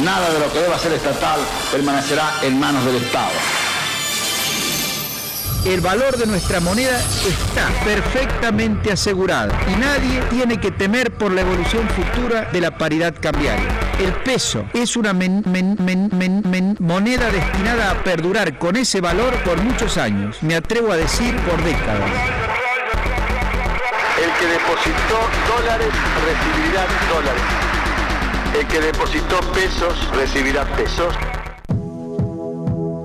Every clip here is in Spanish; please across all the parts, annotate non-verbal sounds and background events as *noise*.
Nada de lo que deba ser estatal permanecerá en manos del Estado. El valor de nuestra moneda está perfectamente asegurado y nadie tiene que temer por la evolución futura de la paridad cambiaria. El peso es una men- men- men- men- men- moneda destinada a perdurar con ese valor por muchos años, me atrevo a decir por décadas. El que depositó dólares recibirá dólares. El que depositó pesos recibirá pesos.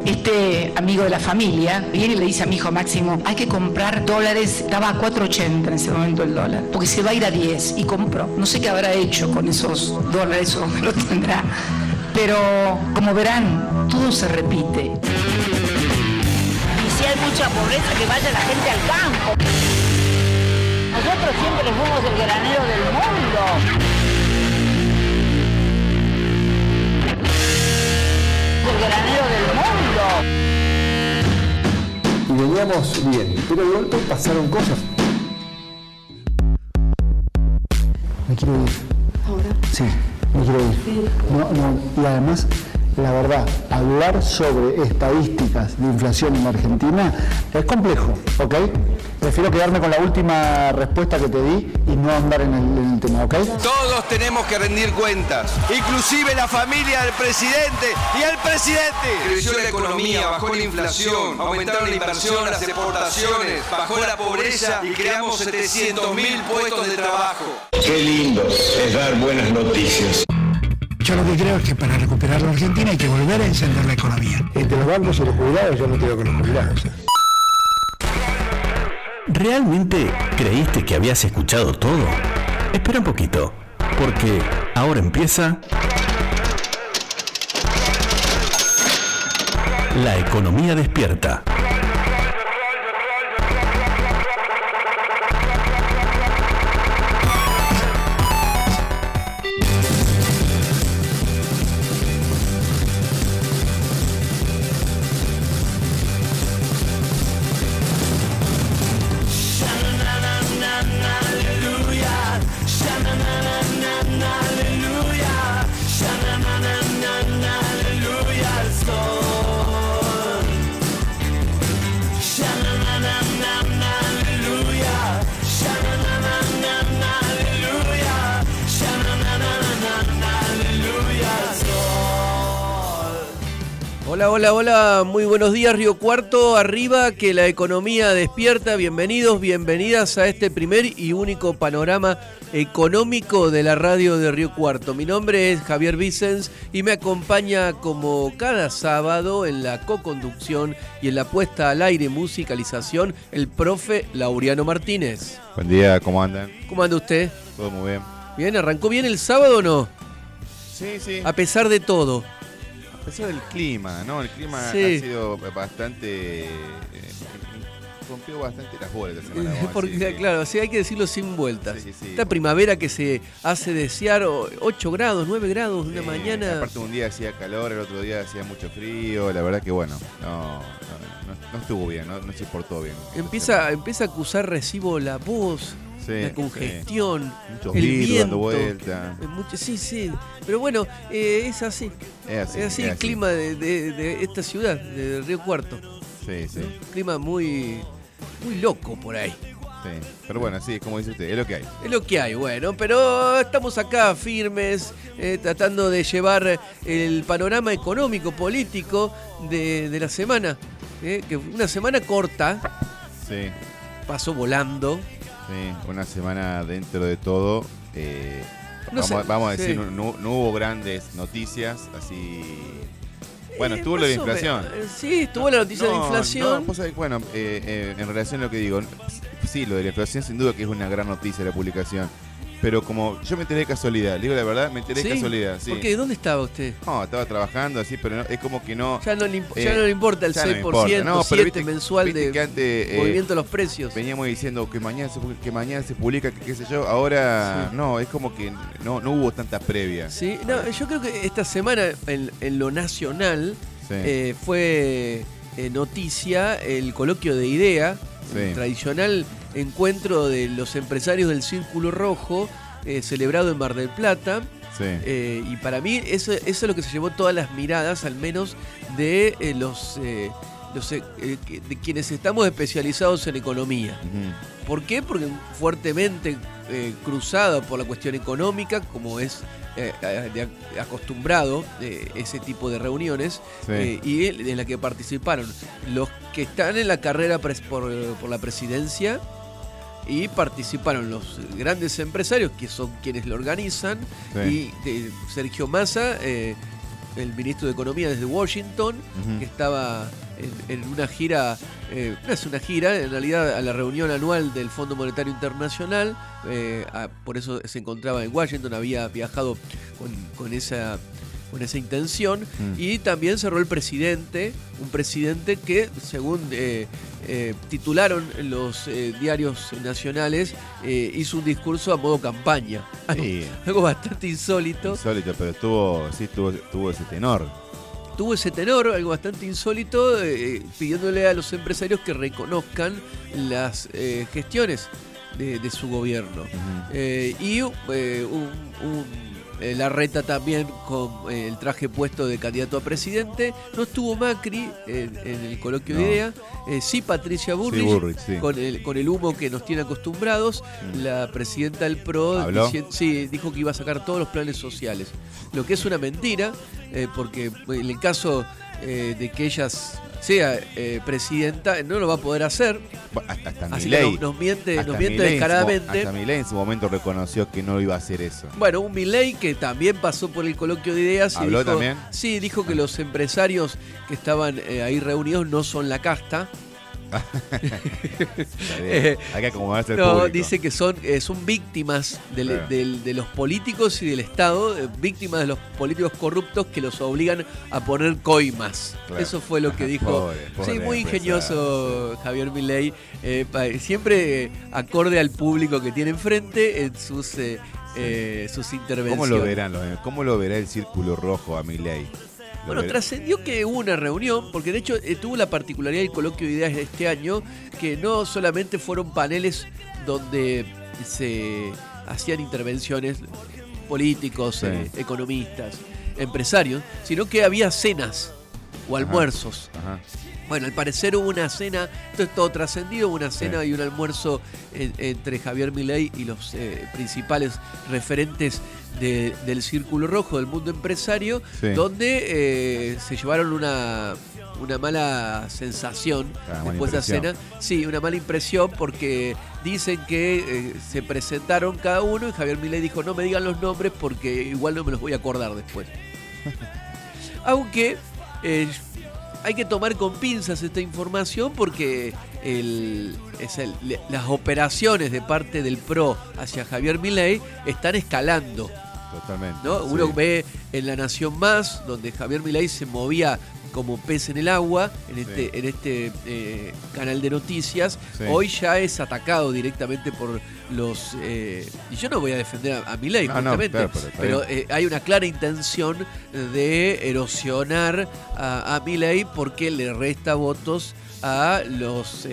Este amigo de la familia viene y le dice a mi hijo Máximo, hay que comprar dólares, estaba a 4.80 en ese momento el dólar, porque se va a ir a 10 y compró. No sé qué habrá hecho con esos dólares o dónde lo tendrá, pero como verán, todo se repite. Y si hay mucha pobreza, que vaya la gente al campo. Nosotros siempre fuimos el granero del mundo. El granero del mundo. y veníamos bien, pero de golpe pasaron cosas. Me quiero ir. ¿Ahora? Sí, me quiero ir. No, no, y además, la verdad, hablar sobre estadísticas de inflación en Argentina es complejo, ¿ok? Prefiero quedarme con la última respuesta que te di y no andar en el, en el tema, ¿ok? Todos tenemos que rendir cuentas, inclusive la familia del presidente y el presidente. Creció la economía, bajó la inflación, aumentaron la inversión, las exportaciones, bajó la pobreza y creamos 700 mil puestos de trabajo. Qué lindo es dar buenas noticias. Yo lo que creo es que para recuperar la Argentina hay que volver a encender la economía. Entre los bancos y los jubilados, yo no tengo con los jubilados. ¿Realmente creíste que habías escuchado todo? Espera un poquito, porque ahora empieza... La economía despierta. Hola, hola, hola, muy buenos días Río Cuarto, arriba que la economía despierta, bienvenidos, bienvenidas a este primer y único panorama económico de la radio de Río Cuarto. Mi nombre es Javier Vicens y me acompaña como cada sábado en la co-conducción y en la puesta al aire musicalización el profe Laureano Martínez. Buen día, ¿cómo andan? ¿Cómo anda usted? Todo muy bien. Bien, ¿arrancó bien el sábado o no? Sí, sí. A pesar de todo. Pesar del clima, ¿no? El clima Sí. ha sido bastante. eh, rompió bastante las bolas esta semana. *laughs* Porque, decir, sí. claro, sí, hay que decirlo sin vueltas. Sí. Esta primavera que se hace desear o- 8 grados, 9 grados de una mañana. Aparte, un día hacía calor, el otro día hacía mucho frío. La verdad que, bueno, no, no, no- no estuvo bien, no, se portó bien. Empieza, empieza a acusar recibo la voz, Sí, la sí. congestión, Muchos el vidrios viento. dando vuelta. eh, mucho- sí, sí. Pero bueno, eh, es así. Es así. es así es el clima de, de- de esta ciudad, de Río Cuarto. Sí, sí, Un clima muy, muy loco por ahí. sí. Pero bueno, sí, como dice usted, es lo que hay. Es lo que hay, bueno, pero estamos acá firmes, eh, tratando de llevar el panorama económico, político de, de la semana. eh, que una semana corta, Sí. pasó volando. Sí, una semana dentro de todo. eh, No vamos, sé, vamos a sí. decir, no, no hubo grandes noticias, así. Bueno, Eh, estuvo lo de o inflación. Eh, Sí, estuvo la noticia de No, inflación. bueno, eh, eh, en relación a lo que digo, sí, lo de la inflación sin duda que es una gran noticia la publicación. Pero como yo me enteré de casualidad, le digo la verdad, me enteré de ¿Sí? casualidad, sí. ¿Por qué? ¿Dónde estaba usted? No, estaba trabajando así, pero no- es como que no. Ya no le, Eh, ya no le importa el ya no 6%, me importa. No, 7 viste- mensual viste de que antes, eh, movimiento de los precios. Veníamos diciendo que mañana se, que mañana se publica, que qué sé yo. Ahora Sí. no, es como que no, no hubo tanta previa. Sí, no, yo creo que esta semana en, en lo nacional eh, fue noticia el coloquio de IDEA, el tradicional encuentro de los empresarios del Círculo Rojo, eh, celebrado en Mar del Plata. Sí. Eh, y para mí eso, eso es lo que se llevó todas las miradas, al menos de eh, los, los, de quienes estamos especializados en economía. ¿Por qué? Porque fuertemente cruzado por la cuestión económica, como es de acostumbrado ese tipo de reuniones, Sí. y en la que participaron los que están en la carrera por la presidencia y participaron los grandes empresarios, que son quienes lo organizan, Sí. y de Sergio Massa, eh, el ministro de Economía desde Washington, que estaba en, en una gira, eh, no es una gira, en realidad a la reunión anual del Fondo Monetario Internacional, eh, a- por eso se encontraba en Washington, había viajado con, con esa con esa intención Mm. y también cerró el presidente, un presidente que según eh, eh, titularon los eh, diarios nacionales hizo un discurso a modo campaña, *laughs* algo, Sí. algo bastante insólito. Insólito, pero estuvo, sí, tuvo, tuvo ese tenor. tuvo ese tenor, algo bastante insólito, eh, pidiéndole a los empresarios que reconozcan las eh, gestiones de, de su gobierno. Eh, y un, un- eh, la reta también con eh, el traje puesto de candidato a presidente. No estuvo Macri en, en el coloquio de idea. Eh, sí Patricia Burrich, Burrich, sí. Con, el, con el humo que nos tiene acostumbrados. Mm. La presidenta del PRO sí, dijo que iba a sacar todos los planes sociales. Lo que es una mentira, eh, porque en el caso eh, de que ella sea eh, presidenta, no lo va a poder hacer. Hasta, hasta Así que Milei. nos, nos miente, hasta nos miente descaradamente. Hasta Milei en su momento reconoció que no iba a hacer eso. Bueno, un Milley que también pasó por el coloquio de ideas. y ¿Habló dijo- también? Sí, dijo que los empresarios que estaban eh, ahí reunidos no son la casta. Eh, No, público. dice que son, eh, son víctimas del- Claro. del- de los políticos y del Estado, eh, víctimas de los políticos corruptos que los obligan a poner coimas. Claro. Eso fue lo que dijo. Pobre, pobre sí, muy ingenioso Javier Milei, eh, siempre acorde al público que tiene enfrente en sus, eh, eh, sus intervenciones. ¿Cómo lo verán? los- ¿Cómo lo verá el círculo rojo a Milei? Bueno, trascendió que hubo una reunión, porque de hecho eh, tuvo la particularidad del coloquio de ideas de este año, que no solamente fueron paneles donde se hacían intervenciones políticos, Sí. eh, economistas, empresarios, sino que había cenas o Ajá. almuerzos. Ajá. Bueno, al parecer hubo una cena, esto es todo trascendido, hubo una cena y un almuerzo en- entre Javier Milei y los eh, principales referentes de- del Círculo Rojo, del mundo empresario, Sí. donde eh, se llevaron una, una mala sensación Ah, después de la cena. Sí, una mala impresión porque dicen que eh, se presentaron cada uno y Javier Milei dijo no me digan los nombres porque igual no me los voy a acordar después. *laughs* Aunque eh, hay que tomar con pinzas esta información porque el- es el- le- las operaciones de parte del PRO hacia Javier Milei están escalando. Totalmente. ¿no? Uno sí. ve en La Nación Más, donde Javier Milei se movía como pez en el agua, en este, en este eh, canal de noticias, Sí. hoy ya es atacado directamente por los... eh, y yo no voy a defender a, a No, no, justamente, claro, pero eh, hay una clara intención de erosionar a, a Milei porque le resta votos a los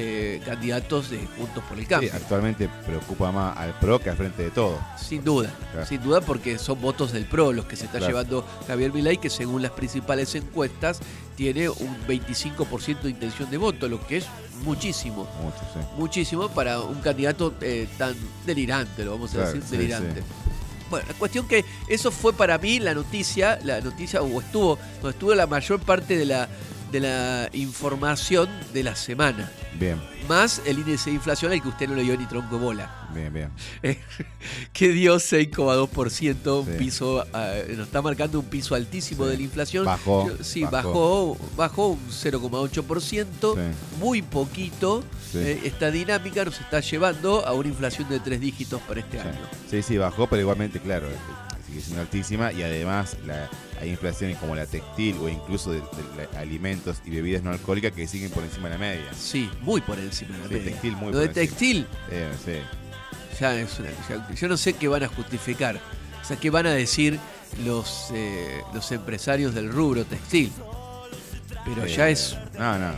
candidatos de Juntos por el Sí, Cambio. actualmente preocupa más al PRO que al frente de todo. Sin duda, Claro. sin duda porque son votos del PRO los que se está Claro. llevando Javier Milei, que según las principales encuestas tiene un 25% de intención de voto, lo que es muchísimo, Mucho, sí. muchísimo para un candidato eh, tan delirante, lo vamos a Claro, decir, sí, delirante. sí. Bueno, la cuestión que eso fue para mí la noticia, la noticia, o estuvo, donde estuvo la mayor parte de la, de la información de la semana. Bien, Más el índice de inflación al que usted no le dio ni tronco bola. bien, bien. Eh, *laughs* que dio 6,2%, un Sí. piso, ah, nos está marcando un piso altísimo Sí. de la inflación. Bajó, sí, bajó. bajó, bajó un 0,8%, Sí. muy poquito. Eh, esta dinámica nos está llevando a una inflación de tres dígitos para este año. Sí, sí, bajó, pero igualmente, claro, sigue siendo altísima y además la- hay inflaciones como la textil o incluso de, alimentos y bebidas no alcohólicas que siguen por encima de la media. Sí, muy por encima de la Sí, media. textil muy Lo de encima. textil, Eh, sí. ya es una- ya- yo no sé qué van a justificar. O sea, qué van a decir los, eh, los empresarios del rubro textil. Pero Eh, ya es No, no.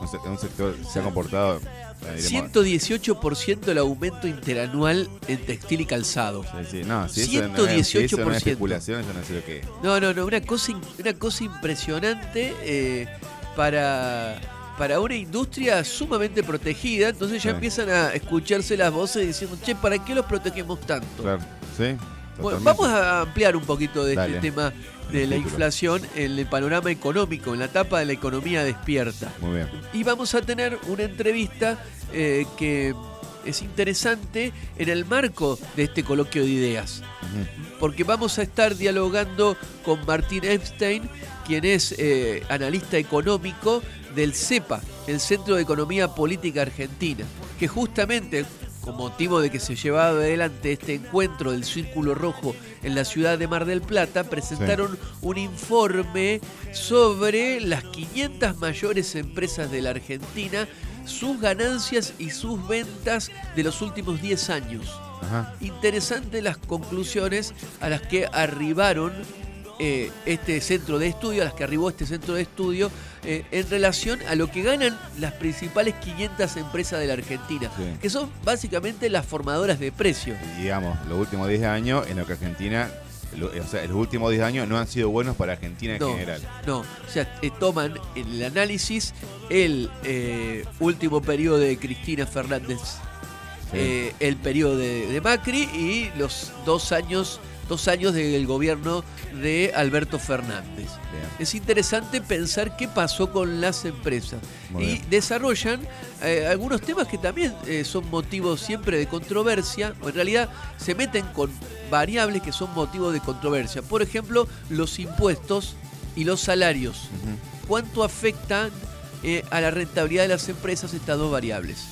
un, un sector se ha comportado. Eh, diremos, 118% el aumento interanual en textil y calzado. sí, sí, no, si eso no es- si eso no es 118%. especulación, yo no sé lo que es. No, no, no, una cosa, una cosa impresionante eh, para, para una industria sumamente protegida. Entonces ya Sí. empiezan a escucharse las voces diciendo, che, ¿para qué los protegemos tanto? Claro, sí. Bueno, vamos a ampliar un poquito de Dale. este tema de la inflación en el panorama económico, en la etapa de la economía despierta. Muy bien. Y vamos a tener una entrevista eh, que es interesante en el marco de este coloquio de ideas. Porque vamos a estar dialogando con Martín Epstein, quien es eh, analista económico del CEPA, el Centro de Economía Política Argentina, que justamente con motivo de que se llevaba adelante este encuentro del Círculo Rojo en la ciudad de Mar del Plata, presentaron un informe sobre las 500 mayores empresas de la Argentina, sus ganancias y sus ventas de los últimos 10 años. Interesantes las conclusiones a las que arribaron eh, este centro de estudio, a las que arribó este centro de estudio, eh, en relación a lo que ganan las principales 500 empresas de la Argentina, Sí. que son básicamente las formadoras de precios. Y digamos, los últimos 10 años en lo que Argentina, o sea, los últimos 10 años no han sido buenos para Argentina en No, general. no, o sea, eh, toman en el análisis el eh, último periodo de Cristina Fernández, Sí. eh, el periodo de, de Macri y los dos años, dos años del gobierno de Alberto Fernández. Bien. Es interesante pensar qué pasó con las empresas Muy y bien. desarrollan eh, algunos temas que también eh, son motivos siempre de controversia, o en realidad se meten con variables que son motivos de controversia. Por ejemplo, los impuestos y los salarios. ¿Cuánto afectan eh, a la rentabilidad de las empresas estas dos variables?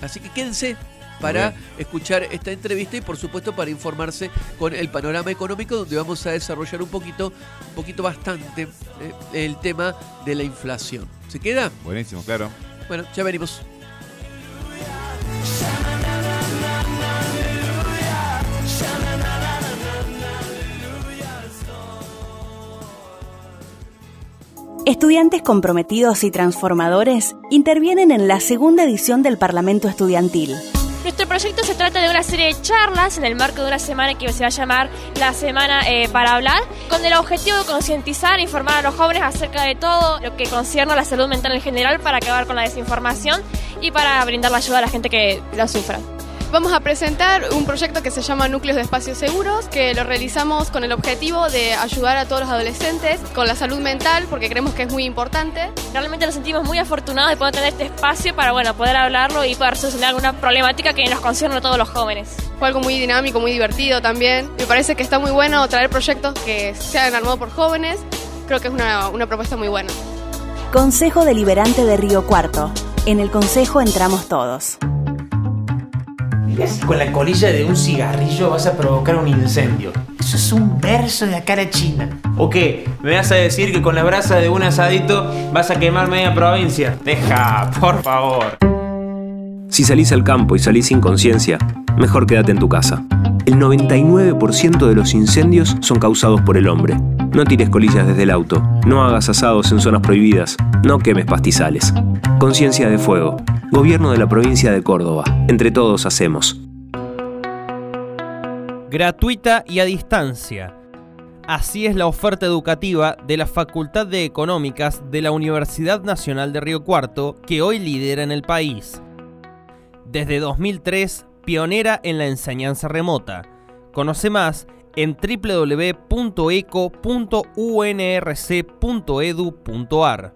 Así que quédense para escuchar esta entrevista y por supuesto para informarse con el panorama económico donde vamos a desarrollar un poquito, un poquito bastante eh, el tema de la inflación. ¿Se queda? Buenísimo, claro. Bueno, ya venimos. Estudiantes comprometidos y transformadores intervienen en la segunda edición del Parlamento Estudiantil. Nuestro proyecto se trata de una serie de charlas en el marco de una semana que se va a llamar la Semana eh, para Hablar, con el objetivo de concientizar e informar a los jóvenes acerca de todo lo que concierne a la salud mental en general para acabar con la desinformación y para brindar la ayuda a la gente que la sufra. Vamos a presentar un proyecto que se llama Núcleos de Espacios Seguros, que lo realizamos con el objetivo de ayudar a todos los adolescentes con la salud mental, porque creemos que es muy importante. Realmente nos sentimos muy afortunados de poder tener este espacio para bueno, poder hablarlo y poder solucionar alguna problemática que nos concierne a todos los jóvenes. Fue algo muy dinámico, muy divertido también. Me parece que está muy bueno traer proyectos que sean armados por jóvenes. Creo que es una, una propuesta muy buena. Consejo Deliberante de Río Cuarto. En el Consejo entramos todos. Mirá si con la colilla de un cigarrillo vas a provocar un incendio. Eso es un verso de la cara china. ¿O qué? ¿Me vas a decir que con la brasa de un asadito vas a quemar media provincia? Deja, por favor. Si salís al campo y salís sin conciencia, mejor quédate en tu casa. El 99% de los incendios son causados por el hombre. No tires colillas desde el auto, no hagas asados en zonas prohibidas, no quemes pastizales. Conciencia de Fuego. Gobierno de la provincia de Córdoba. Entre todos hacemos. Gratuita y a distancia. Así es la oferta educativa de la Facultad de Económicas de la Universidad Nacional de Río Cuarto, que hoy lidera en el país. Desde 2003, pionera en la enseñanza remota. Conoce más en www.eco.unrc.edu.ar.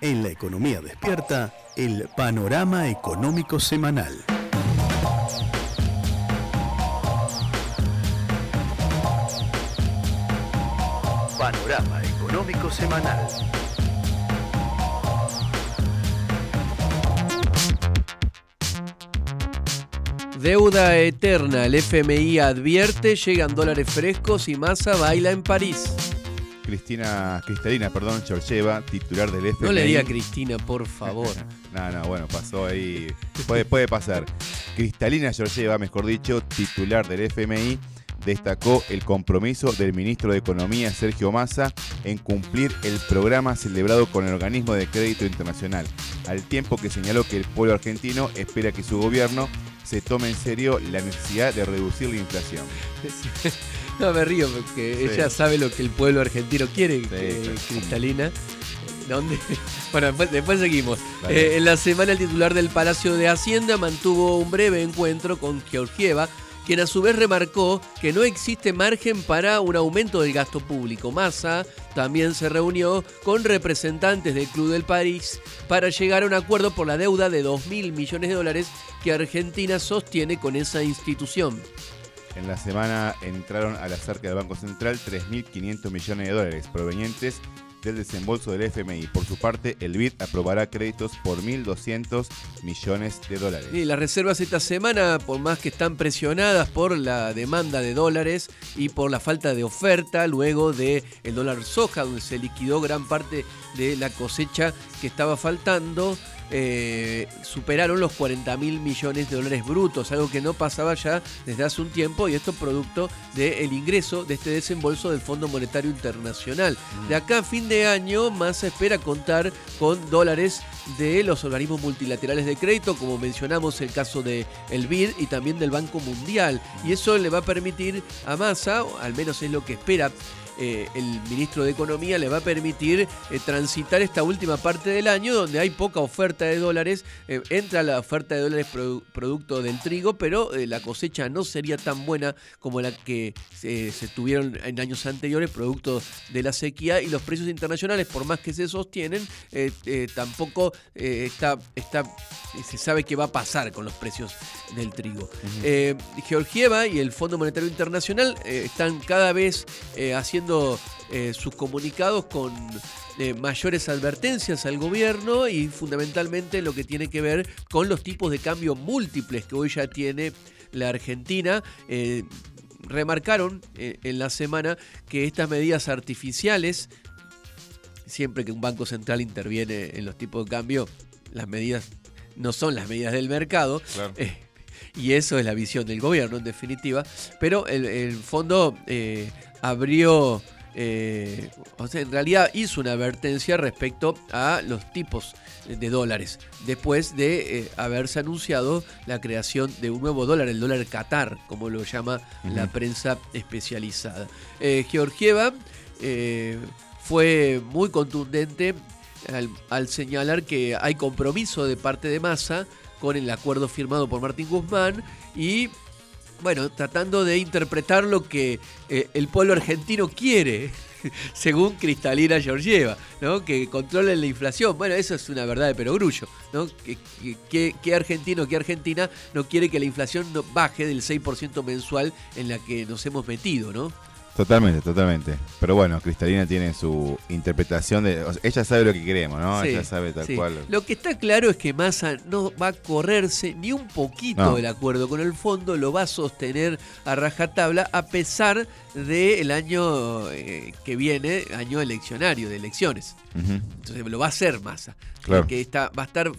En la economía despierta, el panorama económico semanal. Panorama económico semanal. Deuda eterna, el FMI advierte, llegan dólares frescos y Massa baila en París. Cristina, Cristalina, perdón, Georgieva, titular del FMI. No le diga Cristina, por favor. *laughs* no, no, bueno, pasó ahí. Puede, puede pasar. Cristalina Georgieva, mejor dicho, titular del FMI, destacó el compromiso del ministro de Economía Sergio Massa en cumplir el programa celebrado con el organismo de crédito internacional, al tiempo que señaló que el pueblo argentino espera que su gobierno se tome en serio la necesidad de reducir la inflación. *laughs* No, me río porque Sí. ella sabe lo que el pueblo argentino quiere, eh. Cristalina. ¿Dónde? *laughs* Bueno, después, después seguimos. Eh, en la semana el titular del Palacio de Hacienda mantuvo un breve encuentro con Georgieva, quien a su vez remarcó que no existe margen para un aumento del gasto público. Massa también se reunió con representantes del Club del París para llegar a un acuerdo por la deuda de 2.000 millones de dólares que Argentina sostiene con esa institución. En la semana entraron a la cerca del Banco Central 3.500 millones de dólares provenientes del desembolso del FMI. Por su parte, el BID aprobará créditos por 1.200 millones de dólares. Sí, las reservas esta semana, por más que están presionadas por la demanda de dólares y por la falta de oferta, luego de el dólar soja, donde se liquidó gran parte de la cosecha que estaba faltando, eh, superaron los 40 mil millones de dólares brutos, algo que no pasaba ya desde hace un tiempo, y esto es producto del ingreso de este desembolso del Fondo Monetario Internacional. De acá a fin de año, más se espera contar con dólares de los organismos multilaterales de crédito, como mencionamos el caso de el BID y también del Banco Mundial. Y eso le va a permitir a Massa, o al menos es lo que espera eh, el ministro de Economía, le va a permitir eh, transitar esta última parte del año donde hay poca oferta de dólares. Eh, entra la oferta de dólares produ- producto del trigo, pero la cosecha no sería tan buena como la que se tuvieron en años anteriores, producto de la sequía. Y los precios internacionales, por más que se sostienen, tampoco está, está, se sabe qué va a pasar con los precios del trigo. Eh, Georgieva y el Fondo Monetario Internacional eh, están cada vez eh, haciendo sus comunicados con mayores advertencias al gobierno y fundamentalmente lo que tiene que ver con los tipos de cambio múltiples que hoy ya tiene la Argentina. Remarcaron en la semana que estas medidas artificiales, siempre que un banco central interviene en los tipos de cambio, las medidas no son las medidas del mercado. Claro. Eh, y eso es la visión del gobierno, en definitiva. Pero el, el fondo eh, abrió, eh, o sea, en realidad hizo una advertencia respecto a los tipos de dólares, después de eh, haberse anunciado la creación de un nuevo dólar, el dólar Qatar, como lo llama la prensa especializada. Georgieva fue muy contundente al, al señalar que hay compromiso de parte de Massa con el acuerdo firmado por Martín Guzmán y bueno, tratando de interpretar lo que eh, el pueblo argentino quiere, *laughs* según Cristalina Georgieva, ¿no? Que controlen la inflación. Bueno, eso es una verdad de perogrullo, ¿no? Que- que- que argentino, que argentina no quiere que la inflación no baje del 6% mensual en la que nos hemos metido, ¿no? Totalmente, totalmente. Pero bueno, Cristalina tiene su interpretación de. o sea, ella sabe lo que queremos, ¿no? Sí, ella sabe tal sí. cual. Lo que está claro es que Massa no va a correrse ni un poquito No. del acuerdo con el fondo, lo va a sostener a rajatabla a pesar del año eh, que viene, año eleccionario, de elecciones. Entonces lo va a hacer Massa. Claro. Que está, va a estar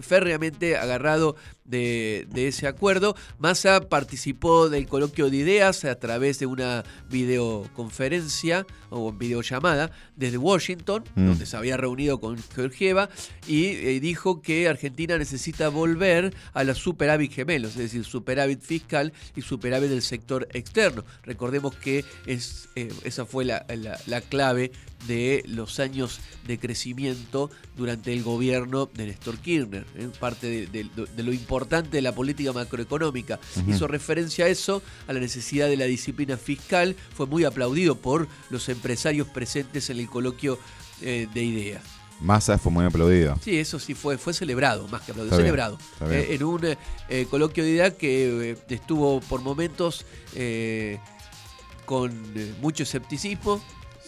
férreamente agarrado de, de ese acuerdo. Massa participó del coloquio de ideas a través de una videoconferencia o videollamada desde Washington, Mm. donde se había reunido con Georgieva y eh, dijo que Argentina necesita volver a los superávit gemelos, es decir, superávit fiscal y superávit del sector externo. Recordemos que es, eh, esa fue la, la- la clave de los años de crecimiento durante el gobierno de Néstor Kirchner, ¿eh? parte de, de- de lo importante de la política macroeconómica. Hizo referencia a eso, a la necesidad de la disciplina fiscal, fue muy aplaudido por los empresarios presentes en el coloquio eh, de ideas. Massa fue muy aplaudido. Sí, eso sí fue, fue celebrado, más que aplaudido, Está celebrado. bien. Eh, en un eh, coloquio de idea que eh, estuvo por momentos con mucho escepticismo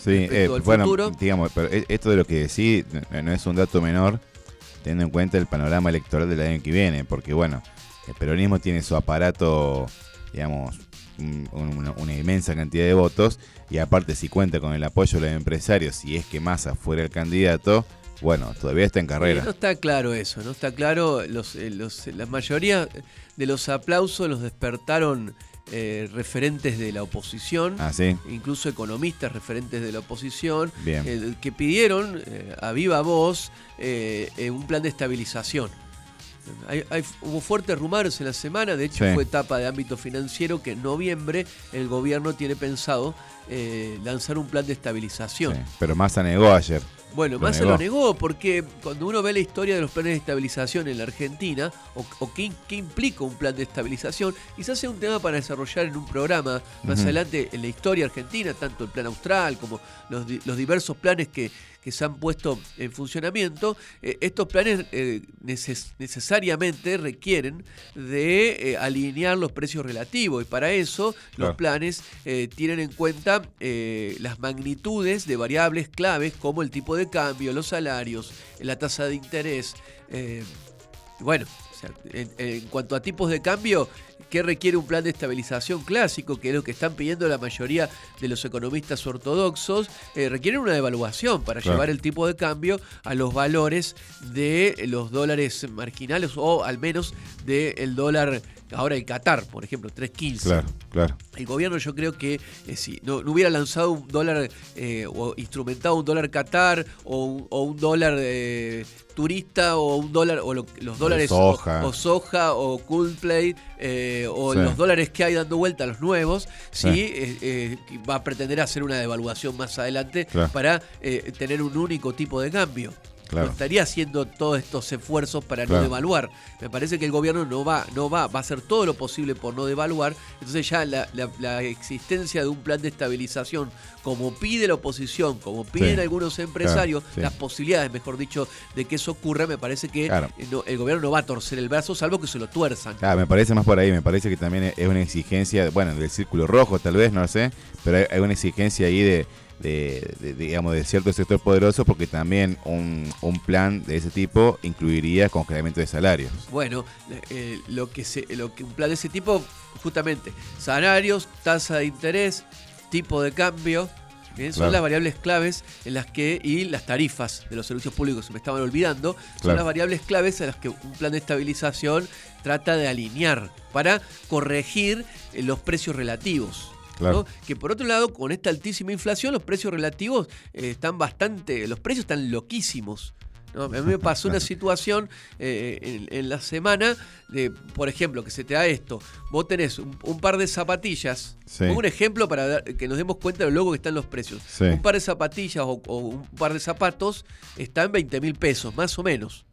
Sí, eh, al bueno, futuro. digamos, pero e- esto de lo que decís no, es un dato menor, teniendo en cuenta el panorama electoral del año que viene, porque bueno, el peronismo tiene su aparato, digamos, un- una, una inmensa cantidad de votos, y aparte si cuenta con el apoyo de los empresarios, si es que Massa fuera el candidato, bueno, todavía está en carrera. No está claro eso, no está claro. Los, eh, los- la mayoría de los aplausos los despertaron eh, referentes de la oposición, Ah, sí. incluso economistas referentes de la oposición, eh, que pidieron eh, a viva voz eh, un plan de estabilización. Hay- hay- hubo fuertes rumores en la semana, de hecho Sí. fue etapa de ámbito financiero que en noviembre el gobierno tiene pensado lanzar un plan de estabilización. Sí, Pero Massa negó ayer. Bueno, Lo Massa negó. lo negó porque cuando uno ve la historia de los planes de estabilización en la Argentina, o, o qué, qué implica un plan de estabilización, quizás sea un tema para desarrollar en un programa más adelante en la historia argentina, tanto el plan austral como los, los diversos planes que, que se han puesto en funcionamiento. Eh, estos planes eh, neces- necesariamente requieren de eh, alinear los precios relativos y para eso Claro. los planes tienen en cuenta las magnitudes de variables claves como el tipo de cambio, los salarios, la tasa de interés. bueno, o sea, en, en cuanto a tipos de cambio, ¿qué requiere un plan de estabilización clásico? Que es lo que están pidiendo la mayoría de los economistas ortodoxos. eh, requieren una devaluación para Claro. llevar el tipo de cambio a los valores de los dólares marginales o al menos del dólar, ahora el Qatar, por ejemplo, 3.15. Claro, claro. El gobierno yo creo que eh, si no, no hubiera lanzado un dólar eh, o instrumentado un dólar Qatar o un, o un dólar eh, turista o un dólar o lo- los dólares soja. O, o soja o Coldplay eh, o Sí. los dólares que hay dando vuelta los nuevos Sí. sí, eh, eh, va a pretender hacer una devaluación más adelante Claro. para eh, tener un único tipo de cambio Claro. no estaría haciendo todos estos esfuerzos para Claro. no devaluar. Me parece que el gobierno no va, no va, va a hacer todo lo posible por no devaluar. Entonces ya la, la- la existencia de un plan de estabilización, como pide la oposición, como piden Sí. algunos empresarios, Claro, sí. las posibilidades, mejor dicho, de que eso ocurra, me parece que eh, no- el gobierno no va a torcer el brazo, salvo que se lo tuerzan. Claro, me parece más por ahí, me parece que también es una exigencia, bueno, del círculo rojo tal vez, no lo sé, pero hay una exigencia ahí de, de- de- digamos, de cierto sector poderoso porque también un, un plan de ese tipo incluiría congelamiento de salarios. Bueno, eh, lo que se, lo que un plan de ese tipo, justamente, salarios, tasa de interés, tipo de cambio, bien, son Claro. las variables claves en las que, y las tarifas de los servicios públicos, se me estaban olvidando, son las variables claves en las que un plan de estabilización trata de alinear para corregir eh, los precios relativos. Claro. ¿no? Que por otro lado, con esta altísima inflación, los precios relativos eh, están bastante, los precios están loquísimos. ¿no? A mí me pasó una *laughs* situación eh, en, en la semana de, por ejemplo, que se te da esto. Vos tenés un, un par de zapatillas. Sí. Pongo un ejemplo para dar- que nos demos cuenta de lo loco que están los precios. Sí. Un par de zapatillas o, o un par de zapatos está en 20 mil pesos, más o menos.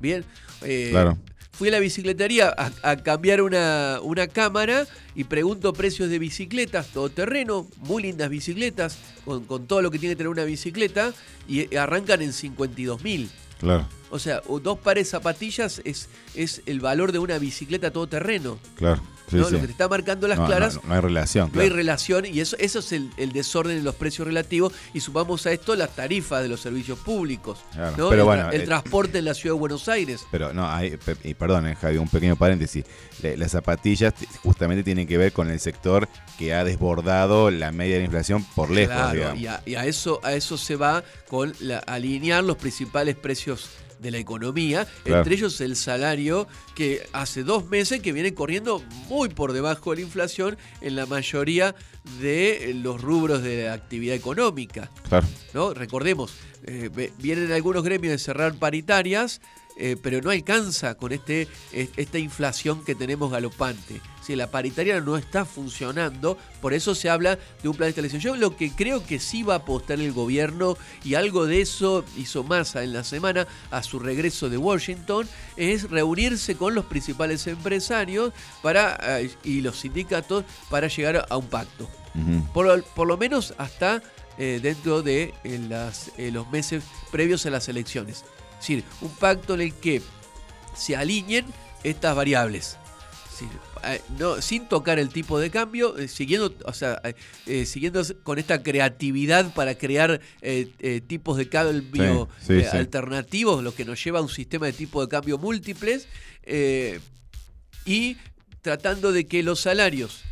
Bien. Eh, Claro. Fui a la bicicletería a, a cambiar una, una cámara y pregunto precios de bicicletas, todoterreno, muy lindas bicicletas, con, con todo lo que tiene que tener una bicicleta, y arrancan en 52 mil. Claro, O sea, dos pares de zapatillas es, es el valor de una bicicleta todoterreno. claro. Sí, ¿no? sí. Lo que te está marcando las No, claras. no hay relación, No hay relación y eso, eso es el, el desorden en los precios relativos y sumamos a esto las tarifas de los servicios públicos. Pero el, bueno, el eh, transporte en la ciudad de Buenos Aires. Pero no, hay, y perdón, eh, Javi, un pequeño paréntesis. Le- Las zapatillas justamente tienen que ver con el sector que ha desbordado la media de la inflación por lejos, Claro, digamos. y, a, y a eso, a eso se va con la- alinear los principales precios de la economía, Claro. entre ellos el salario que hace dos meses que viene corriendo muy por debajo de la inflación en la mayoría de los rubros de la actividad económica. Claro. ¿no? Recordemos, eh, vienen algunos gremios de cerrar paritarias, eh, pero no alcanza con este, es- esta inflación que tenemos galopante. Si la paritaria no está funcionando, por eso se habla de un plan de estabilización. Yo lo que creo que sí va a apostar el gobierno, y algo de eso hizo Massa en la semana a su regreso de Washington, es reunirse con los principales empresarios para, eh, y los sindicatos para llegar a un pacto por, por lo menos hasta eh, dentro de eh, las, eh, los meses previos a las elecciones. Es decir, un pacto en el que se alineen estas variables. Es decir, eh, no, sin tocar el tipo de cambio, eh, siguiendo, o sea, eh, siguiendo con esta creatividad para crear eh, tipos de cambio Sí, sí, sí. alternativos, lo que nos lleva a un sistema de tipo de cambio múltiples, y tratando de que los salarios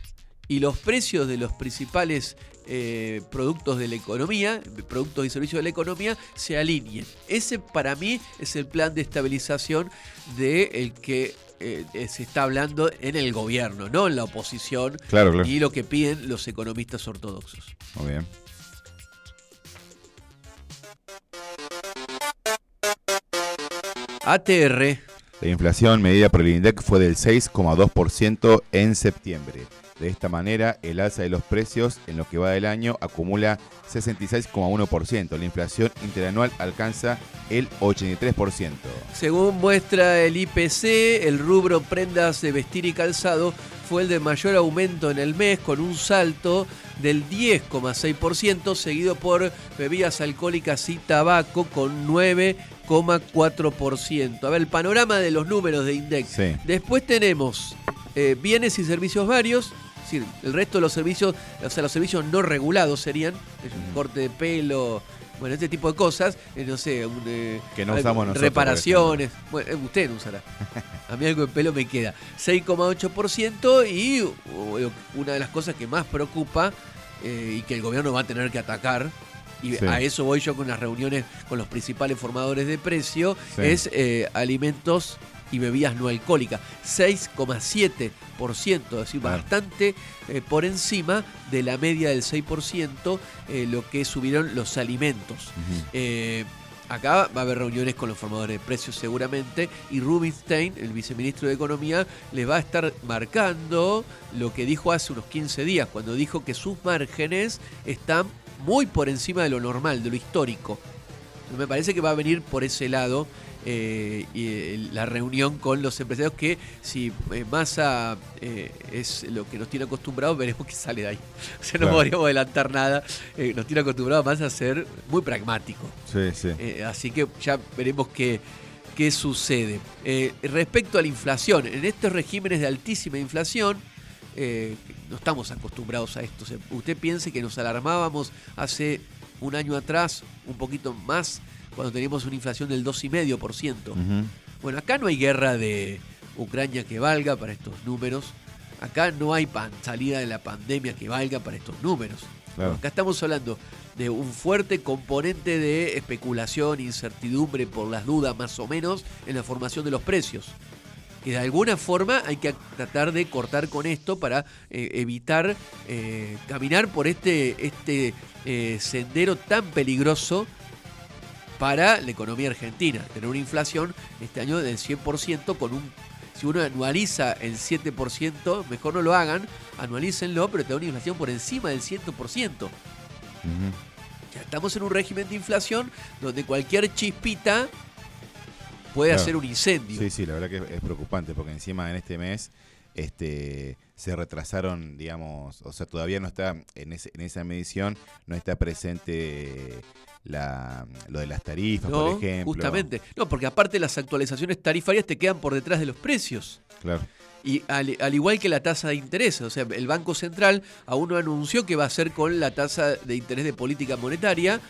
y los precios de los principales eh, productos de la economía, productos y servicios de la economía, se alineen. Ese para mí es el plan de estabilización de el que eh, se está hablando en el gobierno, no en la oposición. Claro, claro. Y lo que piden los economistas ortodoxos. Muy bien. ATR. La inflación medida por el INDEC fue del 6,2% en septiembre. De esta manera, el alza de los precios en lo que va del año acumula 66,1%. La inflación interanual alcanza el 83%. Según muestra el IPC, el rubro prendas de vestir y calzado fue el de mayor aumento en el mes, con un salto del 10,6%, seguido por bebidas alcohólicas y tabaco con 9,4%. A ver, el panorama de los números de Index. Sí. Después tenemos eh, bienes y servicios varios. Es decir, el resto de los servicios, o sea, los servicios no regulados serían, es un corte de pelo, bueno, este tipo de cosas, eh, no sé, un, eh, Que no usamos nosotros, reparaciones, bueno, eh, usted no usará. A mí algo de pelo me queda. 6,8% y una de las cosas que más preocupa y que el gobierno va a tener que atacar, y Sí. a eso voy yo con las reuniones con los principales formadores de precio, Sí. es eh, alimentos y bebidas no alcohólicas. 6,7%, es decir, Claro. bastante eh, por encima de la media del 6%, eh, lo que subieron los alimentos. Eh, acá va a haber reuniones con los formadores de precios seguramente y Rubinstein, el viceministro de Economía, les va a estar marcando lo que dijo hace unos 15 días, cuando dijo que sus márgenes están muy por encima de lo normal, de lo histórico. Me parece que va a venir por ese lado eh, y, eh, la reunión con los empresarios que si eh, Massa eh, es lo que nos tiene acostumbrados, veremos qué sale de ahí. *laughs* O sea, no Claro. podríamos adelantar nada. Nos tiene acostumbrados más a ser muy pragmático. Sí, sí. Así que ya veremos qué, qué sucede. Respecto a la inflación, en estos regímenes de altísima inflación, eh, no estamos acostumbrados a esto. Usted piense que nos alarmábamos hace un año atrás, un poquito más, cuando teníamos una inflación del 2,5%. Ujú. Bueno, acá no hay guerra de Ucrania que valga para estos números. Acá no hay pan- salida de la pandemia que valga para estos números. Claro. Acá estamos hablando de un fuerte componente de especulación, incertidumbre por las dudas más o menos en la formación de los precios. Que de alguna forma hay que tratar de cortar con esto para eh, evitar eh, caminar por este, este eh, sendero tan peligroso para la economía argentina. Tener una inflación este año del 100% con un... Si uno anualiza el 7%, mejor no lo hagan, anualícenlo, pero tener una inflación por encima del 100%. Ujú. Ya estamos en un régimen de inflación donde cualquier chispita puede Claro. hacer un incendio. Sí, sí, la verdad que es preocupante porque encima en este mes este, se retrasaron, digamos, o sea, todavía no está en, ese- en esa medición, no está presente la, lo de las tarifas, No, por ejemplo. justamente. No, porque aparte las actualizaciones tarifarias te quedan por detrás de los precios. Claro. Y al, al igual que la tasa de interés, o sea, el Banco Central aún no anunció qué va a hacer con la tasa de interés de política monetaria.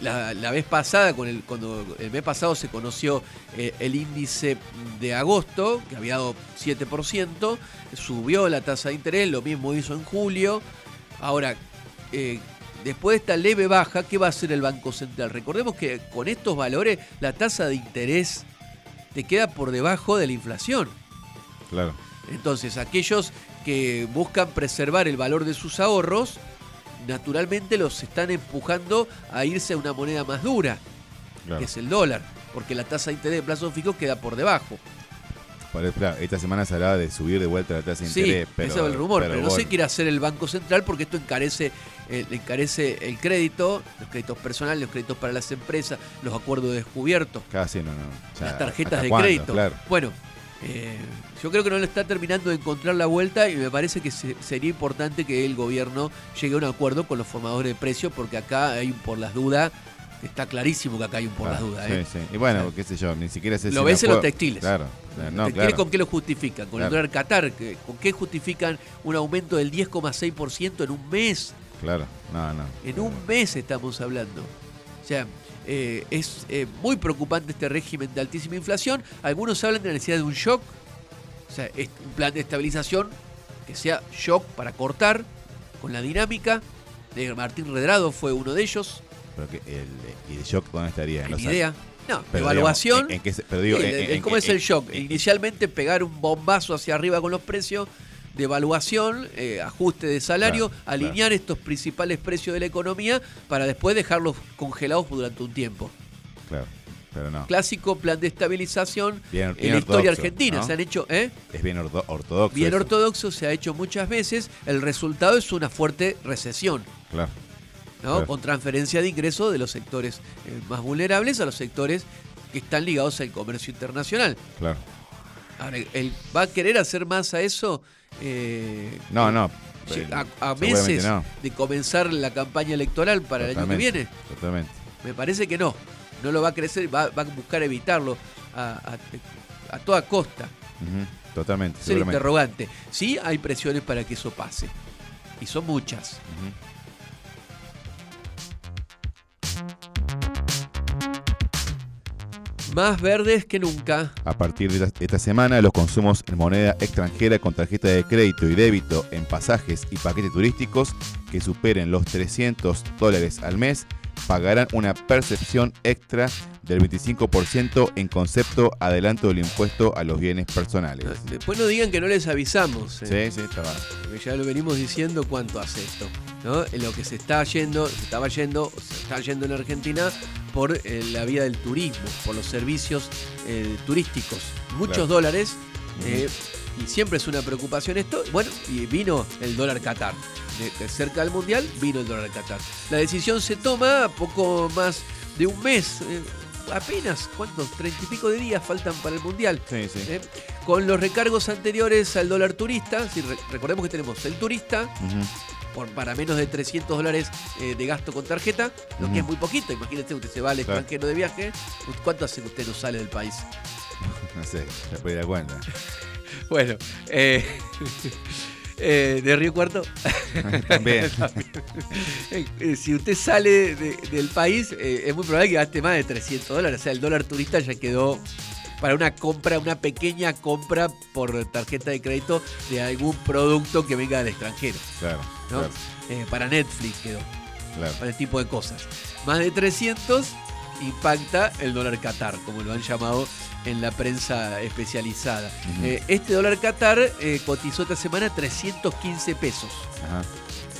La, la vez pasada, con el, cuando el mes pasado se conoció eh, el índice de agosto, que había dado 7%, subió la tasa de interés, lo mismo hizo en julio. Ahora, eh, después de esta leve baja, ¿qué va a hacer el Banco Central? Recordemos que con estos valores la tasa de interés te queda por debajo de la inflación. Claro. Entonces, aquellos que buscan preservar el valor de sus ahorros, naturalmente los están empujando a irse a una moneda más dura, Claro. que es el dólar, porque la tasa de interés de plazo fijo queda por debajo. Esta semana se hablaba de subir de vuelta la tasa de Sí, interés. Pero, ese es el rumor, pero, no sé qué quiere hacer el Banco Central porque esto encarece, eh, encarece el crédito, los créditos personales, los créditos para las empresas, los acuerdos descubiertos. Casi no, no. las tarjetas ¿hasta de crédito. Claro. Bueno, eh, yo creo que no le está terminando de encontrar la vuelta y me parece que se- sería importante que el gobierno llegue a un acuerdo con los formadores de precios porque acá hay un por las dudas, está clarísimo que acá hay un por las Claro, dudas. sí, ¿eh? sí. Y bueno, O sea, qué sé yo, ni siquiera sé Lo si ves en los textiles. Claro. No, ¿Textiles claro. con qué lo justifican? Con el Claro. dólar Qatar. ¿Con qué justifican un aumento del 10,6% en un mes? Claro, no, no. En un mes estamos hablando. O sea, eh, es eh, muy preocupante este régimen de altísima inflación. Algunos hablan de la necesidad de un shock. O sea, un plan de estabilización que sea shock para cortar con la dinámica. Eh, Martín Redrado fue uno de ellos. Pero que el, ¿Y el shock dónde estaría? En idea. No, Pero, evaluación. digamos, en- en qué se- pero digo, Sí, en- ¿Cómo es el shock? Inicialmente pegar un bombazo hacia arriba con los precios, de evaluación, eh, ajuste de salario, Claro, alinear estos principales precios de la economía para después dejarlos congelados durante un tiempo. Claro, pero no. Clásico plan de estabilización Bien- en la historia argentina. ¿no? Se han hecho, ¿eh? Es bien orto- ortodoxo. Bien eso. ortodoxo, se ha hecho muchas veces. El resultado es una fuerte recesión. Claro. ¿no? Claro. Con transferencia de ingresos de los sectores eh, más vulnerables a los sectores que están ligados al comercio internacional. Claro. Ahora, ¿él va a querer hacer más a eso? Eh, No, no. sí, eh, a, meses no. de comenzar la campaña electoral para el año que viene. Totalmente. Me parece que no. No lo va a crecer, va, va a buscar evitarlo a, a- a toda costa. Totalmente. Seguramente. interrogante. Sí hay presiones para que eso pase. Y son muchas. Más verdes que nunca. A partir de esta- semana, los consumos en moneda extranjera con tarjeta de crédito y débito en pasajes y paquetes turísticos que superen los 300 dólares al mes pagarán una percepción extra del 25% en concepto adelanto del impuesto a los bienes personales. Después no digan que no les avisamos. eh. Sí, sí, está mal. Porque ya lo venimos diciendo cuánto hace esto. ¿no? En Lo que se está yendo, se estaba yendo, se está yendo en Argentina por eh, la vía del turismo, por los servicios eh, turísticos. Muchos Claro. dólares. Y siempre es una preocupación esto. Bueno, y vino el dólar Qatar. De, de cerca del Mundial vino el dólar Qatar. La decisión se toma poco más de un mes. eh, apenas, ¿cuántos? Treinta y pico de días faltan para el Mundial. Sí, sí. Eh, Con los recargos anteriores al dólar turista, si re- recordemos que tenemos el turista, por, para menos de 300 dólares eh, de gasto con tarjeta, lo que es muy poquito. Imagínate, usted se va al Claro. extranjero de viaje, ¿cuánto hace que usted no sale del país? *laughs* No sé, se puede dar cuenta. *laughs* *laughs* Bueno, eh, eh, de Río Cuarto. *laughs* *laughs* También. Eh, si usted sale de- del país, eh, es muy probable que gaste más de 300 dólares. O sea, el dólar turista ya quedó para una compra, una pequeña compra por tarjeta de crédito de algún producto que venga del extranjero. Claro. ¿no? claro, Eh, para Netflix quedó. claro. para el tipo de cosas. Más de 300 impacta el dólar Qatar, como lo han llamado en la prensa especializada. Eh, este dólar Qatar eh, cotizó esta semana 315 pesos. Ajá.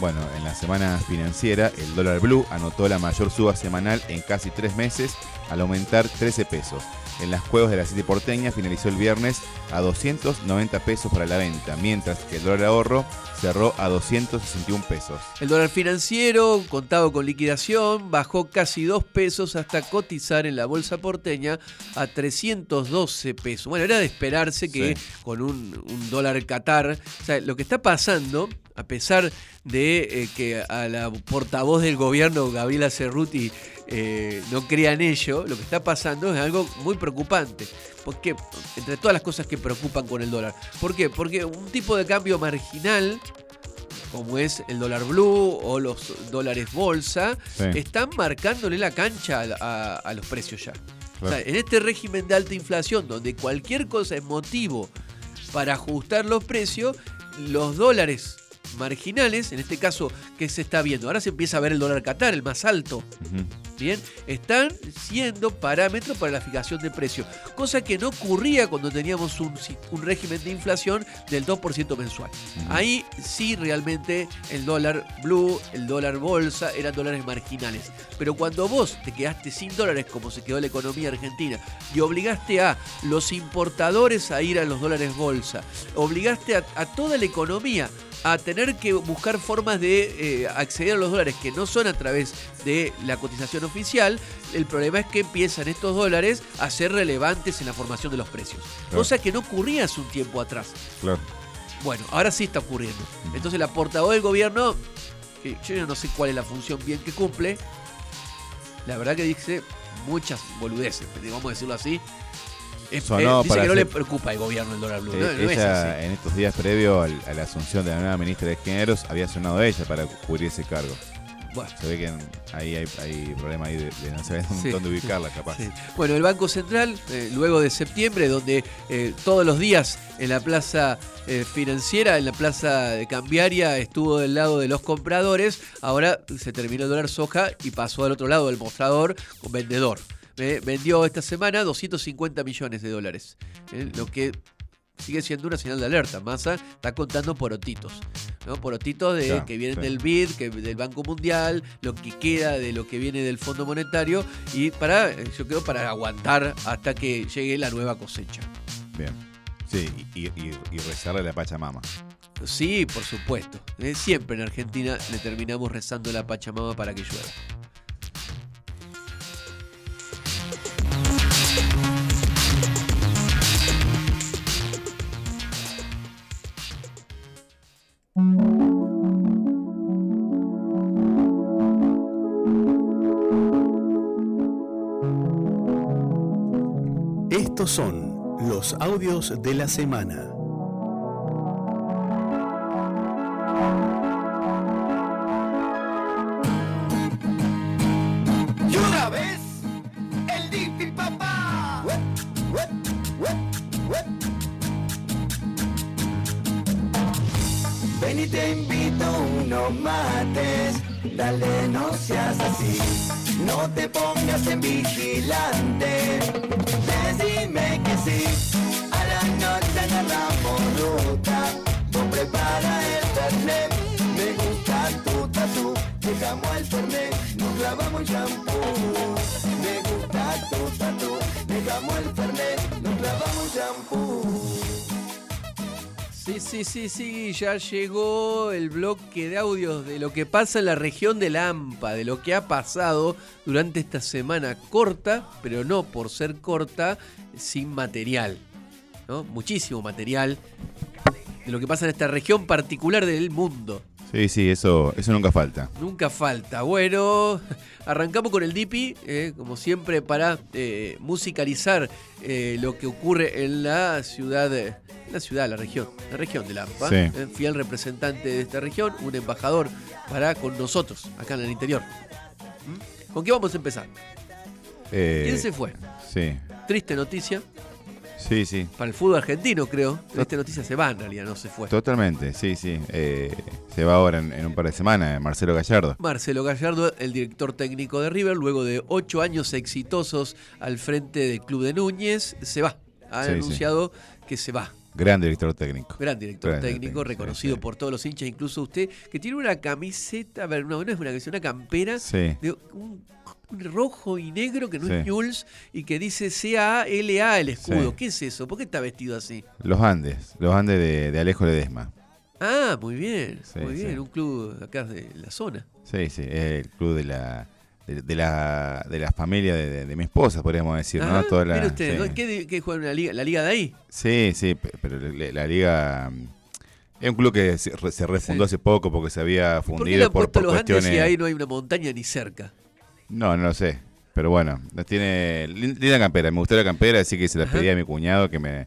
Bueno, en la semana financiera, el dólar blue anotó la mayor suba semanal en casi tres meses al aumentar 13 pesos. En las cuevas de la City porteña finalizó el viernes a 290 pesos para la venta, mientras que el dólar ahorro cerró a 261 pesos. El dólar financiero, contado con liquidación, bajó casi 2 pesos hasta cotizar en la bolsa porteña a 312 pesos. Bueno, era de esperarse que Sí. con un, un dólar Qatar, o sea, lo que está pasando, a pesar de eh, que a la portavoz del gobierno, Gabriela Cerruti, eh, no crea en ello, lo que está pasando es algo muy preocupante. Porque, entre todas las cosas que preocupan con el dólar. ¿Por qué? Porque un tipo de cambio marginal como es el dólar blue o los dólares bolsa, Sí. están marcándole la cancha a, a- a los precios ya. O sea, Claro. en este régimen de alta inflación, donde cualquier cosa es motivo para ajustar los precios, los dólares marginales, en este caso, ¿qué se está viendo? Ahora se empieza a ver el dólar Qatar, el más alto. Bien, están siendo parámetros para la fijación de precios, cosa que no ocurría cuando teníamos un, un régimen de inflación del 2% mensual. Ahí sí realmente el dólar blue, el dólar bolsa eran dólares marginales. Pero cuando vos te quedaste sin dólares, como se quedó la economía argentina, y obligaste a los importadores a ir a los dólares bolsa, obligaste a, a toda la economía a tener que buscar formas de eh, acceder a los dólares que no son a través de la cotización oficial, el problema es que empiezan estos dólares a ser relevantes en la formación de los precios. Claro. Cosa que no ocurría hace un tiempo atrás. Claro. Bueno, ahora sí está ocurriendo. Entonces la portavoz del gobierno, que yo no sé cuál es la función bien que cumple, la verdad que dice muchas boludeces, vamos a decirlo así. Es- Sonó eh, dice para que no le preocupa el gobierno el dólar blue. Eh, no, no es ella, así. en estos días previo al- a la asunción de la nueva ministra de Géneros, había sonado ella para cubrir ese cargo. Se ve que en- ahí hay, hay problema ahí de, de no saber *laughs* Sí. dónde ubicarla, capaz. Sí. Bueno, el Banco Central, eh, luego de septiembre, donde eh, todos los días en la plaza eh, financiera, en la plaza de cambiaria, estuvo del lado de los compradores, ahora se terminó el dólar soja y pasó al otro lado del mostrador con vendedor. Eh, vendió esta semana 250 millones de dólares, eh, lo que sigue siendo una señal de alerta. Massa está contando porotitos, ¿no? Porotitos de, que vienen sí. del BID, que, del Banco Mundial, lo que queda de lo que viene del Fondo Monetario y para, eh, yo creo, para aguantar hasta que llegue la nueva cosecha. Bien. Sí, y, y, y rezarle a la Pachamama. Sí, por supuesto. Siempre en Argentina le terminamos rezando a la Pachamama para que llueva. Audios de la semana. Sí, sí, sí, ya llegó el bloque de audios de lo que pasa en la región de la AMPA, de lo que ha pasado durante esta semana corta, pero no por ser corta, sin material. ¿no? Muchísimo material de lo que pasa en esta región particular del mundo. Sí, sí, eso, eso nunca falta. Nunca falta. Bueno, *laughs* arrancamos con el Dipi, eh, como siempre, para eh, musicalizar eh, lo que ocurre en la ciudad, la ciudad, la región, la región de Lampa. Sí. eh, fiel representante de esta región, un embajador para con nosotros, acá en el interior. ¿Mm? ¿Con qué vamos a empezar? ¿Quién se fue? Sí, Triste noticia sí, sí. para el fútbol argentino, creo. Triste noticia se va en realidad, no se fue. Totalmente, sí, sí. Eh, se va ahora en, en un par de semanas, Marcelo Gallardo. Marcelo Gallardo, el director técnico de River, luego de ocho años exitosos al frente del club de Núñez, se va. Ha Sí, sí. anunciado que se va. Gran director técnico. Gran director Gran técnico, reconocido sí. por todos los hinchas, incluso usted, que tiene una camiseta, a ver, no, no es una camiseta, una campera Sí. de un rojo y negro que no es. Newell's y que dice C-A-L-A el escudo. Sí. ¿Qué es eso? ¿Por qué está vestido así? Los Andes, los Andes de, de Alejo Ledesma. Ah, muy bien, Sí, muy bien, un club acá de la zona. Sí, sí, es el club de la de, de la de la familia de, mi esposa, podríamos decir, ¿no? Ah, Toda la, mire usted, sí. ¿qué, qué juega en la liga, la liga de ahí? Sí, sí, pe- pero la, la liga mm, es un club que se, re- se refundó Sí. hace poco porque se había ¿Por qué le fundido han por, los Andes ahí no hay una montaña ni cerca? No, no lo sé. Pero bueno, la tiene lin- linda campera. Me gustó la campera, así que se la pedí a mi cuñado que me,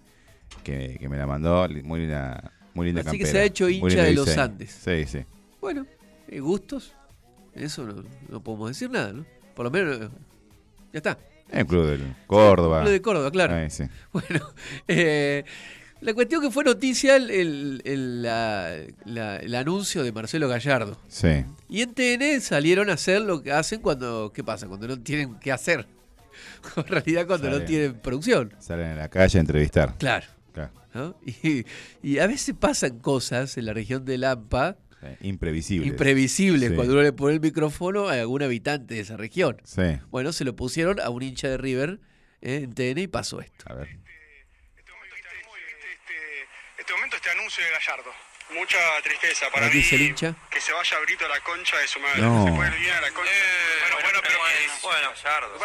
que, que me la mandó. Muy linda, muy linda Así que campera. se ha hecho hincha de los diseño. Andes. Sí, sí. Bueno, eh, gustos, eso no, no podemos decir nada, ¿no? Por lo menos, ya está. Es un club del Córdoba. Lo de Córdoba, claro. Ahí, sí. Bueno, *laughs* eh, la cuestión que fue noticia el, el- el- la- la- el anuncio de Marcelo Gallardo. Sí. Y en TN salieron a hacer lo que hacen cuando, ¿qué pasa? Cuando no tienen qué hacer. *laughs* en realidad cuando no tienen producción. Salen a la calle a entrevistar. Claro. Claro. ¿no? Y, y a veces pasan cosas en la región de Lampa Imprevisible. imprevisibles Sí. cuando uno le pone el micrófono a algún habitante de esa región. Sí. Bueno, se lo pusieron a un hincha de River eh, en TN y pasó esto. A ver. Este momento este anuncio de Gallardo. Mucha tristeza para mí. dice el hincha. Que se vaya Brito a la concha de su madre. No. Se puede bien a la concha. bueno, bueno, pero bueno, Gallardo.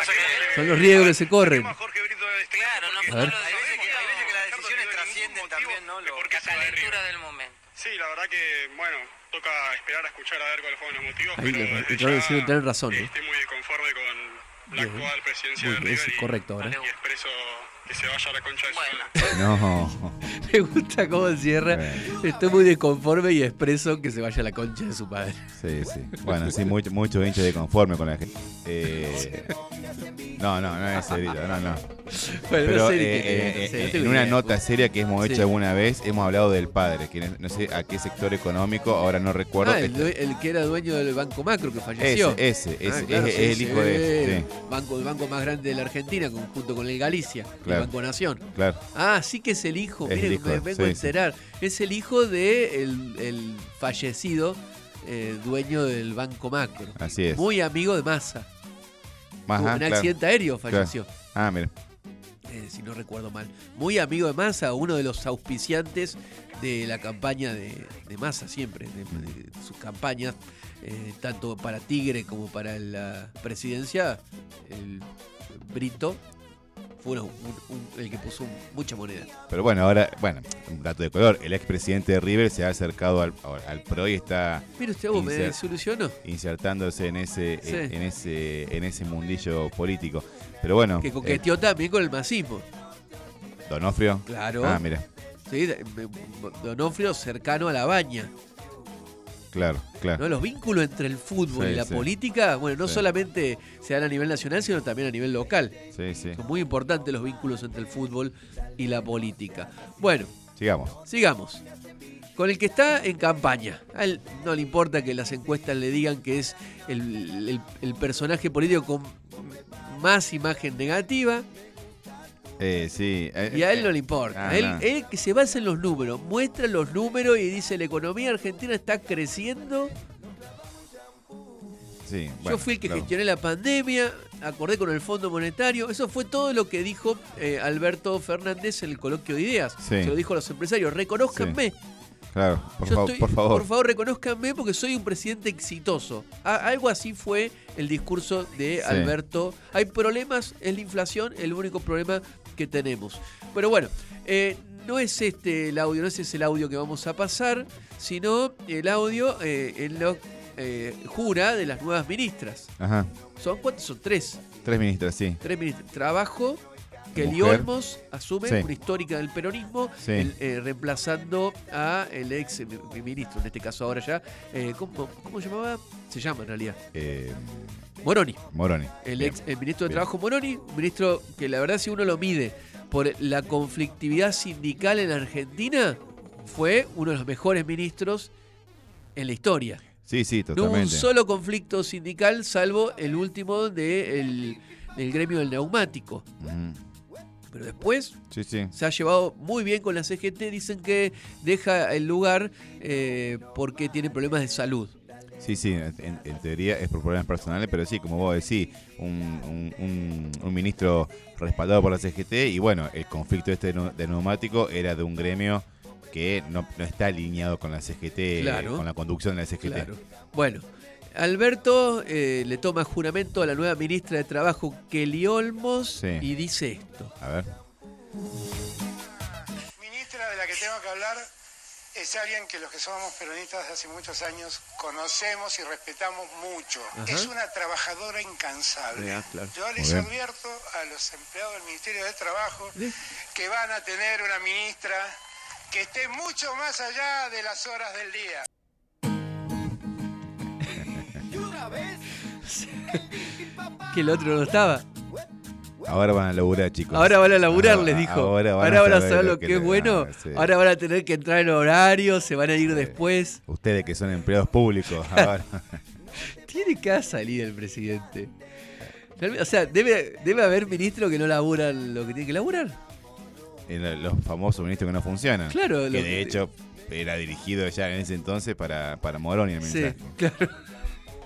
Son los riesgos que se corren. Claro, no, A ver. hay veces que, hay veces que las decisiones trascienden también, ¿no? Lo, la calentura del momento. Sí, la verdad que, bueno, toca esperar a escuchar a ver cuáles fueron los motivos. Ahí pero le ya tener razón, ¿no? Estoy muy conforme con, la actual presidencia de River. Es correcto ahora. Y expreso que se vaya a la concha de su No. *laughs* Me gusta cómo cierra. Estoy muy desconforme y expreso que se vaya a la concha de su padre. Sí, sí. Bueno, sí, mucho, mucho hincha de conforme con la gente. Eh, no, no, no es serio, no, no. Bueno, Pero no sé ni eh, eh, no sé, eh, en una idea. nota seria que hemos Sí. hecho alguna vez, hemos hablado del padre, que no, sé a qué sector económico, ahora no recuerdo. Ah, el, que era dueño del Banco Macro que falleció. Ese, ese, Ah, ese, claro, es- sí, es el sí, hijo de- sí. Banco, el banco más grande de la Argentina, junto con el Galicia, Claro. El Banco Nación. Claro. Ah, sí que es el hijo, Es el miren, hijo, me vengo a sí, enterar. Es el hijo de el, el fallecido eh, dueño del Banco Macro. Así es. Muy amigo de Massa. Tuvo un claro. accidente aéreo Claro. falleció. Ah, mira. eh, si no recuerdo mal. Muy amigo de Massa, uno de los auspiciantes de la campaña de, de Massa siempre, de, de sus campañas, eh, tanto para Tigre como para la presidencia, el Brito uno- un- un- el que puso mucha moneda. Pero bueno, ahora, bueno, un dato de color. El expresidente de River se ha acercado al, al PRO y está Mire usted, vos, me desilusionó. insertándose en ese, Sí. en, ese, en ese mundillo político. Pero bueno, Que eh, coqueteó también con el masismo. Donofrio. Claro. Ah, mira, Sí, Donofrio cercano a la baña. Claro, claro. ¿no? Los vínculos entre el fútbol Sí, y la sí. política, bueno, no Sí. solamente se dan a nivel nacional, sino también a nivel local. Sí, sí. Son muy importantes los vínculos entre el fútbol y la política. Bueno, Sigamos. sigamos. Con el que está en campaña. A él no le importa que las encuestas le digan que es el, el- el personaje político con más imagen negativa. Eh, sí. eh, Y a él eh, no le importa. ah, él, no. él que se basa en los números, muestra los números y dice la economía argentina está creciendo. Sí, Yo bueno, fui el que claro. gestioné la pandemia, acordé con el Fondo Monetario. Eso fue todo lo que dijo eh, Alberto Fernández en el coloquio de ideas. Sí. Se lo dijo a los empresarios, reconózcanme. Claro, por, Yo favor, estoy- por favor. Por favor, reconózcanme porque soy un presidente exitoso. A- algo así fue el discurso de Sí. Alberto. Hay problemas, es la inflación el único problema que tenemos. Pero bueno, eh, no es este el audio, no es el audio que vamos a pasar, sino el audio eh, en lo eh, jura de las nuevas ministras. Ajá. ¿Son cuántos? Son tres. Tres ministras, sí. Tres ministras. Trabajo, Kelly. Olmos asume, Sí. una histórica del peronismo, Sí. el, eh, reemplazando a el ex eh, mi- ministro, en este caso ahora ya. eh, ¿cómo, cómo se llamaba? Se llama en realidad. Moroni. Moroni. El Bien. ex el ministro de Bien. Trabajo Moroni, un ministro que la verdad si uno lo mide por la conflictividad sindical en Argentina, fue uno de los mejores ministros en la historia. Sí, sí, No hubo un totalmente. solo conflicto sindical, salvo el último del del gremio del neumático. Pero después Sí, sí. se ha llevado muy bien con la CGT. Dicen que deja el lugar eh, porque tiene problemas de salud. Sí, sí, en, en teoría es por problemas personales, pero sí, como vos decís, un, un- un- un ministro respaldado por la CGT y bueno, el conflicto este de, neu- de neumático era de un gremio que no, no está alineado con la CGT, Claro. con la conducción de la CGT. Claro. Bueno, Alberto eh, le toma juramento a la nueva ministra de Trabajo, Kelly Olmos, Sí. y dice esto. A ver. ministra de la que tengo que hablar es alguien que los que somos peronistas de hace muchos años conocemos y respetamos mucho. Ajá. Es una trabajadora incansable. Claro. Yo les advierto a los empleados del Ministerio de Trabajo que van a tener una ministra que esté mucho más allá de las horas del día. *laughs* Que el otro no estaba. Ahora van a laburar, chicos. Ahora van a laburar, Ahora- les dijo. Ahora van, Ahora van a a saber lo que es bueno. ah, sí. Ahora van a tener que entrar en horario, se van a ir después. Ustedes que son empleados públicos, *laughs* ahora. Tiene que salir el presidente. O sea, debe, debe haber ministros que no laburan lo que tienen que laburar. Los famosos ministros que no funcionan. Claro, Que lo de que- hecho era dirigido ya en ese entonces para, para Moroni el Sí, mensaje. claro.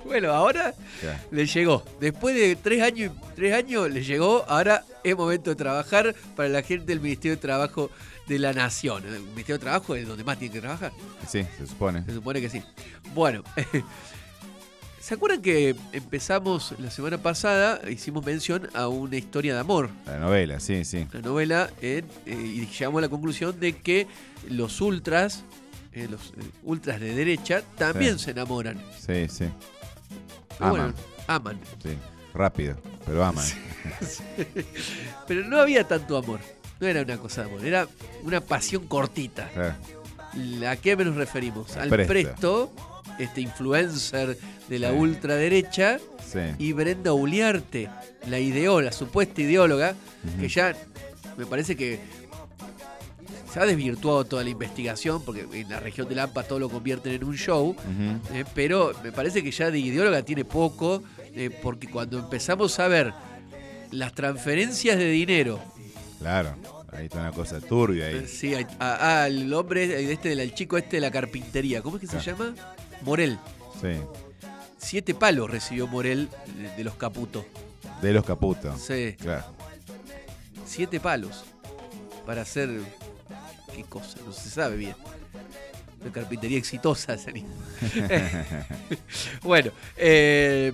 Bueno, ahora Ya. le llegó. Después de tres años, tres años le llegó. Ahora es momento de trabajar para la gente del Ministerio de Trabajo de la Nación. El Ministerio de Trabajo es donde más tiene que trabajar. Sí, se supone. Se supone que sí. Bueno, *laughs* ¿se acuerdan que empezamos la semana pasada? Hicimos mención a una historia de amor. La novela, sí, sí. La novela en- eh, y llegamos a la conclusión de que los ultras, eh, los eh, ultras de derecha, también Sí. se enamoran. Sí, sí. Pero bueno, Aman. aman. Sí, rápido. pero aman. *laughs* Pero no había tanto amor. No era una cosa de amor, era una pasión cortita. Claro. ¿A qué nos referimos? Al Presto. Presto, este influencer de la Sí. ultraderecha, Sí. y Brenda Uliarte, la ideóloga, la supuesta ideóloga, que ya me parece que se ha desvirtuado toda la investigación, porque en la región de Lampa todo lo convierten en un show, eh, pero me parece que ya de ideóloga tiene poco, eh, porque cuando empezamos a ver las transferencias de dinero Claro. Ahí está una cosa turbia ahí. Sí, hay- a- al hombre, este, del chico este de la carpintería, ¿cómo es que se llama? Morel. Sí. Siete palos recibió Morel de, los Caputos. De los caputos. Sí. Claro. Siete palos. Para hacer. ¿Qué cosa? No se sabe bien. Una carpintería exitosa sería. *laughs* bueno, eh,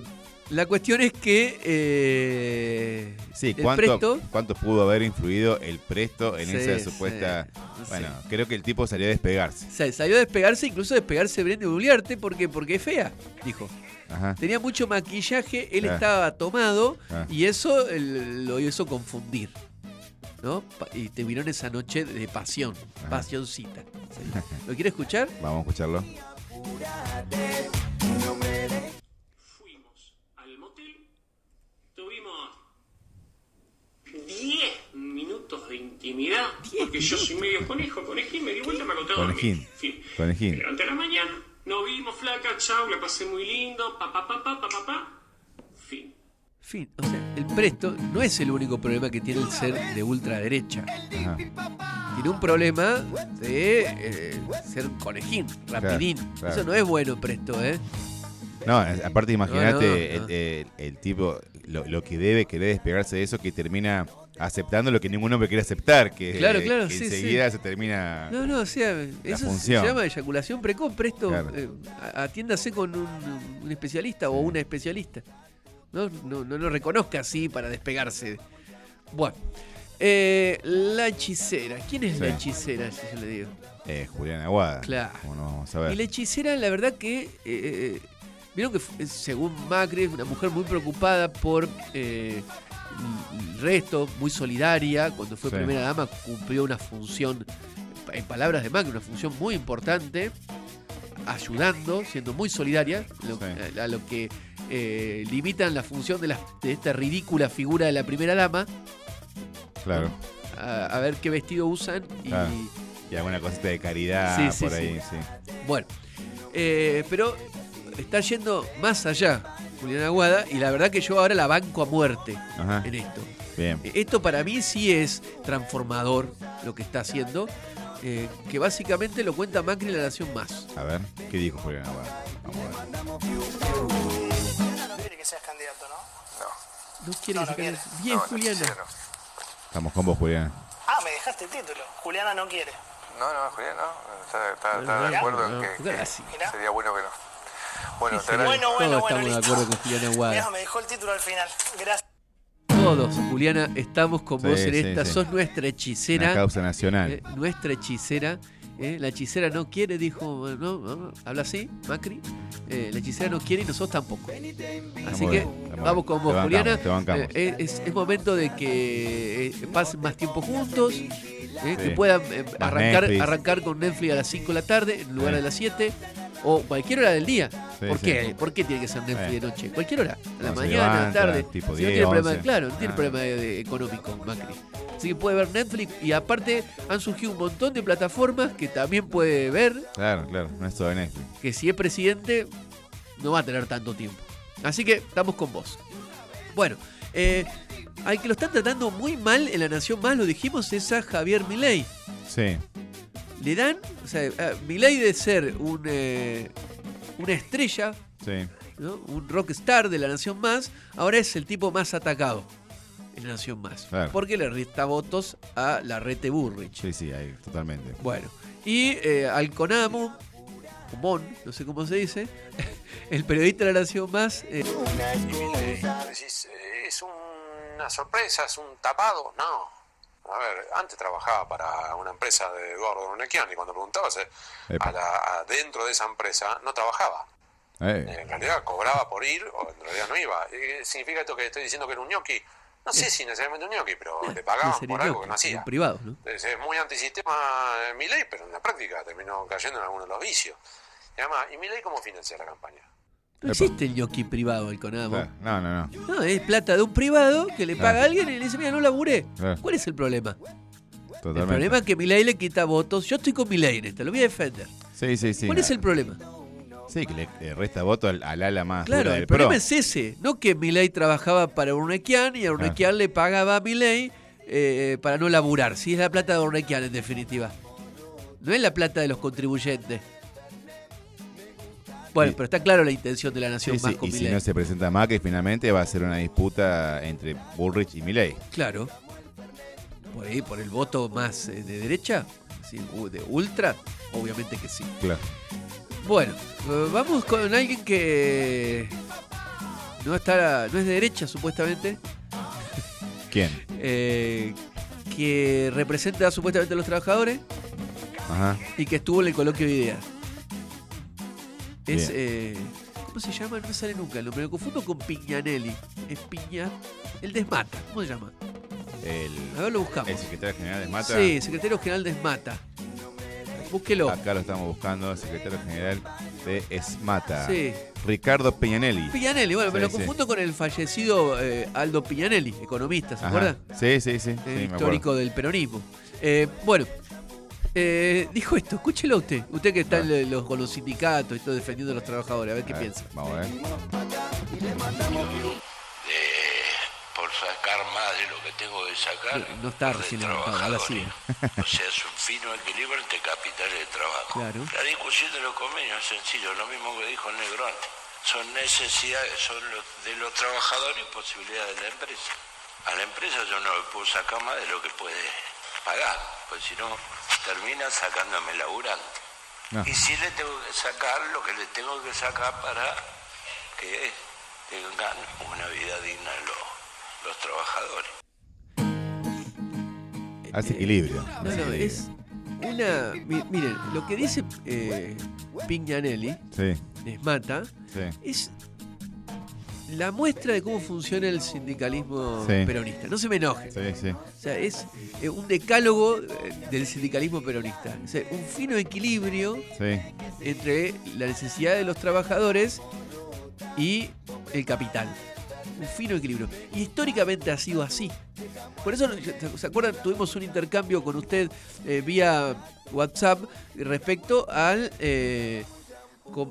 la cuestión es que. eh, Sí, el ¿cuánto, Presto- ¿cuánto pudo haber influido el presto en Sí, esa supuesta... sí. Bueno, creo que el tipo salió a despegarse. sa- salió a despegarse, incluso a despegarse Brenda Uliarte, porque, porque es fea, dijo. Ajá. Tenía mucho maquillaje, él Ah. estaba tomado Ah. y eso el- lo hizo confundir. ¿No? Y terminó esa noche de pasión, pasioncita. Sí. ¿Lo quiere escuchar? Vamos a escucharlo. Fuimos al motel, tuvimos 10 minutos de intimidad, porque yo soy medio conejo, conejín, me di vuelta, me acosté a. Conejín. Fin. Conejín. Me levanté a la mañana, nos vimos, flaca, chau, la pasé muy lindo, pa, pa, pa, pa, pa, pa, pa. Fin. O sea, el presto no es el único problema que tiene el ser de ultraderecha. Ajá. Tiene un problema de eh, ser conejín, rapidín. claro. Eso no es bueno, presto, ¿eh? No, aparte imagínate No, no, no. El, el- el tipo, lo, lo que debe querer despegarse de eso, que termina aceptando lo que ningún hombre quiere aceptar, que, Claro, claro, que sí, enseguida sí. se termina... No, no, o sea, eso función. se llama eyaculación precoz, presto. Claro. eh, atiéndase con un, un especialista o una especialista. No, no, no lo reconozca así para despegarse. Bueno, eh, la hechicera. ¿Quién es la hechicera, si yo le digo? Eh, Julián Aguada. Claro. ¿Cómo no vamos a ver? Y la hechicera, la verdad que. eh, eh, Vieron que, fu- según Macri, es una mujer muy preocupada por eh, el resto, muy solidaria. Cuando fue Sí. primera dama, cumplió una función, en palabras de Macri, una función muy importante, ayudando, siendo muy solidaria, lo- a, a lo que eh, limitan la función de, la- de esta ridícula figura de la primera dama. Claro. A, a ver qué vestido usan y. Claro. Y alguna cosita de caridad Sí, sí, por ahí, sí. Bueno, eh, pero está yendo más allá Julián Aguada y la verdad que yo ahora la banco a muerte Ajá. en esto. Bien. Esto para mí sí es transformador lo que está haciendo, eh, que básicamente lo cuenta Macri en La Nación Más. A ver, ¿qué dijo Julián Aguada? Vamos a ver. No quiere que seas candidato, ¿no? No quiere No, no quiere. caiga- Bien, Juliana. Estamos con vos, Julián. Ah, me dejaste el título. Juliana no quiere. No, no, Julián, no. Está, está- No, está no, de acuerdo no, en que, no, sería bueno que no. Bueno, Sí. Bueno, bueno, Todos bueno, estamos de acuerdo con Julián Aguada. Mirá, me dejó el título al final. Gracias. Todos, Juliana, estamos con Sí, vos en sí, esta. sí. Sos nuestra hechicera. Una causa nacional. Eh, nuestra hechicera. eh, la hechicera no quiere, dijo. No, no, habla así, Macri. Eh, la hechicera no quiere y nosotros tampoco. Así que vamos bien. con Te vos, bancamos, Juliana. te bancamos. Eh, es, es momento de que eh, pasen más tiempo juntos. eh, Que puedan eh, arrancar, Netflix. arrancar con Netflix a las 5 de la tarde en lugar Sí. de las 7. O cualquier hora del día. Sí, ¿Por sí. qué? ¿Por qué tiene que ser Netflix de noche? Cualquier hora. A la mañana, a la tarde. tipo Si no 10, tiene problema, 11. claro, no tiene Ah. problema de- de económico Macri. Así que puede ver Netflix y aparte han surgido un montón de plataformas que también puede ver Claro, claro, no es todo Netflix. que si es presidente no va a tener tanto tiempo. Así que estamos con vos. Bueno, eh, al que lo están tratando muy mal en la Nación Más, lo dijimos, es a Javier Milei. Sí. Le dan, o sea, Milei de ser un, eh, una estrella, Sí. ¿no? un rockstar de la Nación Más, ahora es el tipo más atacado en la Nación Más. Claro. Porque le resta votos a la Rete Burrich. Sí, sí, ahí, totalmente. Bueno, y eh, al Conamu, Comón, no sé cómo se dice, *laughs* el periodista de la Nación Más. eh, Decís, eh, es una sorpresa, es un tapado. No. A ver, antes trabajaba para una empresa de Eduardo Brunequian y cuando preguntabas eh, a la, a- dentro de esa empresa no trabajaba. Eh, En realidad cobraba por ir o en realidad no iba. Eh, ¿Significa esto que estoy diciendo que era un ñoqui? No sé si necesariamente un ñoqui, pero le pagaban no por algo ñoqui, que no hacía. Entonces, es muy antisistema mi ley, pero en la práctica terminó cayendo en algunos de los vicios. Y además, ¿y mi ley cómo financia la campaña? No existe el ñoqui privado, el Conamo. Claro, No, no, no. No, es plata de un privado que le paga Claro. a alguien y le dice, mira, no laburé. Claro. ¿Cuál es el problema? Totalmente. El problema es que Milei le quita votos. Yo estoy con Milei en esta, lo voy a defender. Sí, sí, sí. ¿Cuál es el problema? Sí, que le, le resta voto al, al ala más Claro, dura el problema PRO. es ese. No que Milei trabajaba para Urnequian y a Urnequian le pagaba a Milei eh, para no laburar. Si es la plata de Urnequian, en definitiva. No es la plata de los contribuyentes. Bueno, pero está claro la intención de la nación Sí, más sí, con Y si no se presenta Macri, finalmente va a ser una disputa entre Bullrich y Milei. Claro. Por ahí, por el voto más eh, de derecha, sí, de ultra, obviamente que sí. Claro. Bueno, eh, vamos con alguien que no está, no es de derecha supuestamente, ¿Quién? eh, que representa supuestamente a los trabajadores Ajá. y que estuvo en el coloquio de ideas. Es, eh, ¿cómo se llama? No me sale nunca el nombre, lo confundo con Piñanelli. Es Piña, el Desmata, ¿cómo se llama? El, A ver, lo buscamos. el secretario general de Mata. Sí, secretario general de Esmata. Búsquelo. Acá lo estamos buscando, secretario general de Esmata. Sí. Ricardo Peñanelli. Piñanelli, bueno, me lo sí. confundo con el fallecido eh, Aldo Piñanelli, economista, ¿se Ajá. acuerdan? Sí, sí, sí. El histórico del peronismo. Eh, bueno, eh, dijo esto, escúchelo usted, usted que está en los- con los sindicatos y todo defendiendo a los trabajadores, a ver qué piensa. Vamos a ver. por sacar más de lo que tengo que sacar. No está recién levantado, ahora sí. O sea, es un fino equilibrio entre capital y trabajo. Claro. La discusión de los convenios es sencillo, lo mismo que dijo el negro antes. Son necesidades son los- de los trabajadores y posibilidades de la empresa. A la empresa yo no le puedo sacar más de lo que puede pagar, pues si no termina sacándome el laburante. No. Y si le tengo que sacar lo que le tengo que sacar para que tengan una vida digna los, los trabajadores. Hace equilibrio. No, no, es una... mi- miren, lo que dice eh, Piñanelli, Sí, Esmata, sí. es la muestra de cómo funciona el sindicalismo Sí. peronista. No se me enoje. Sí, sí. O sea, es eh, un decálogo eh, del sindicalismo peronista. O sea, un fino equilibrio entre la necesidad de los trabajadores y el capital. Un fino equilibrio. Y históricamente ha sido así. Por eso, ¿se acuerdan? Tuvimos un intercambio con usted eh, vía WhatsApp respecto al, eh,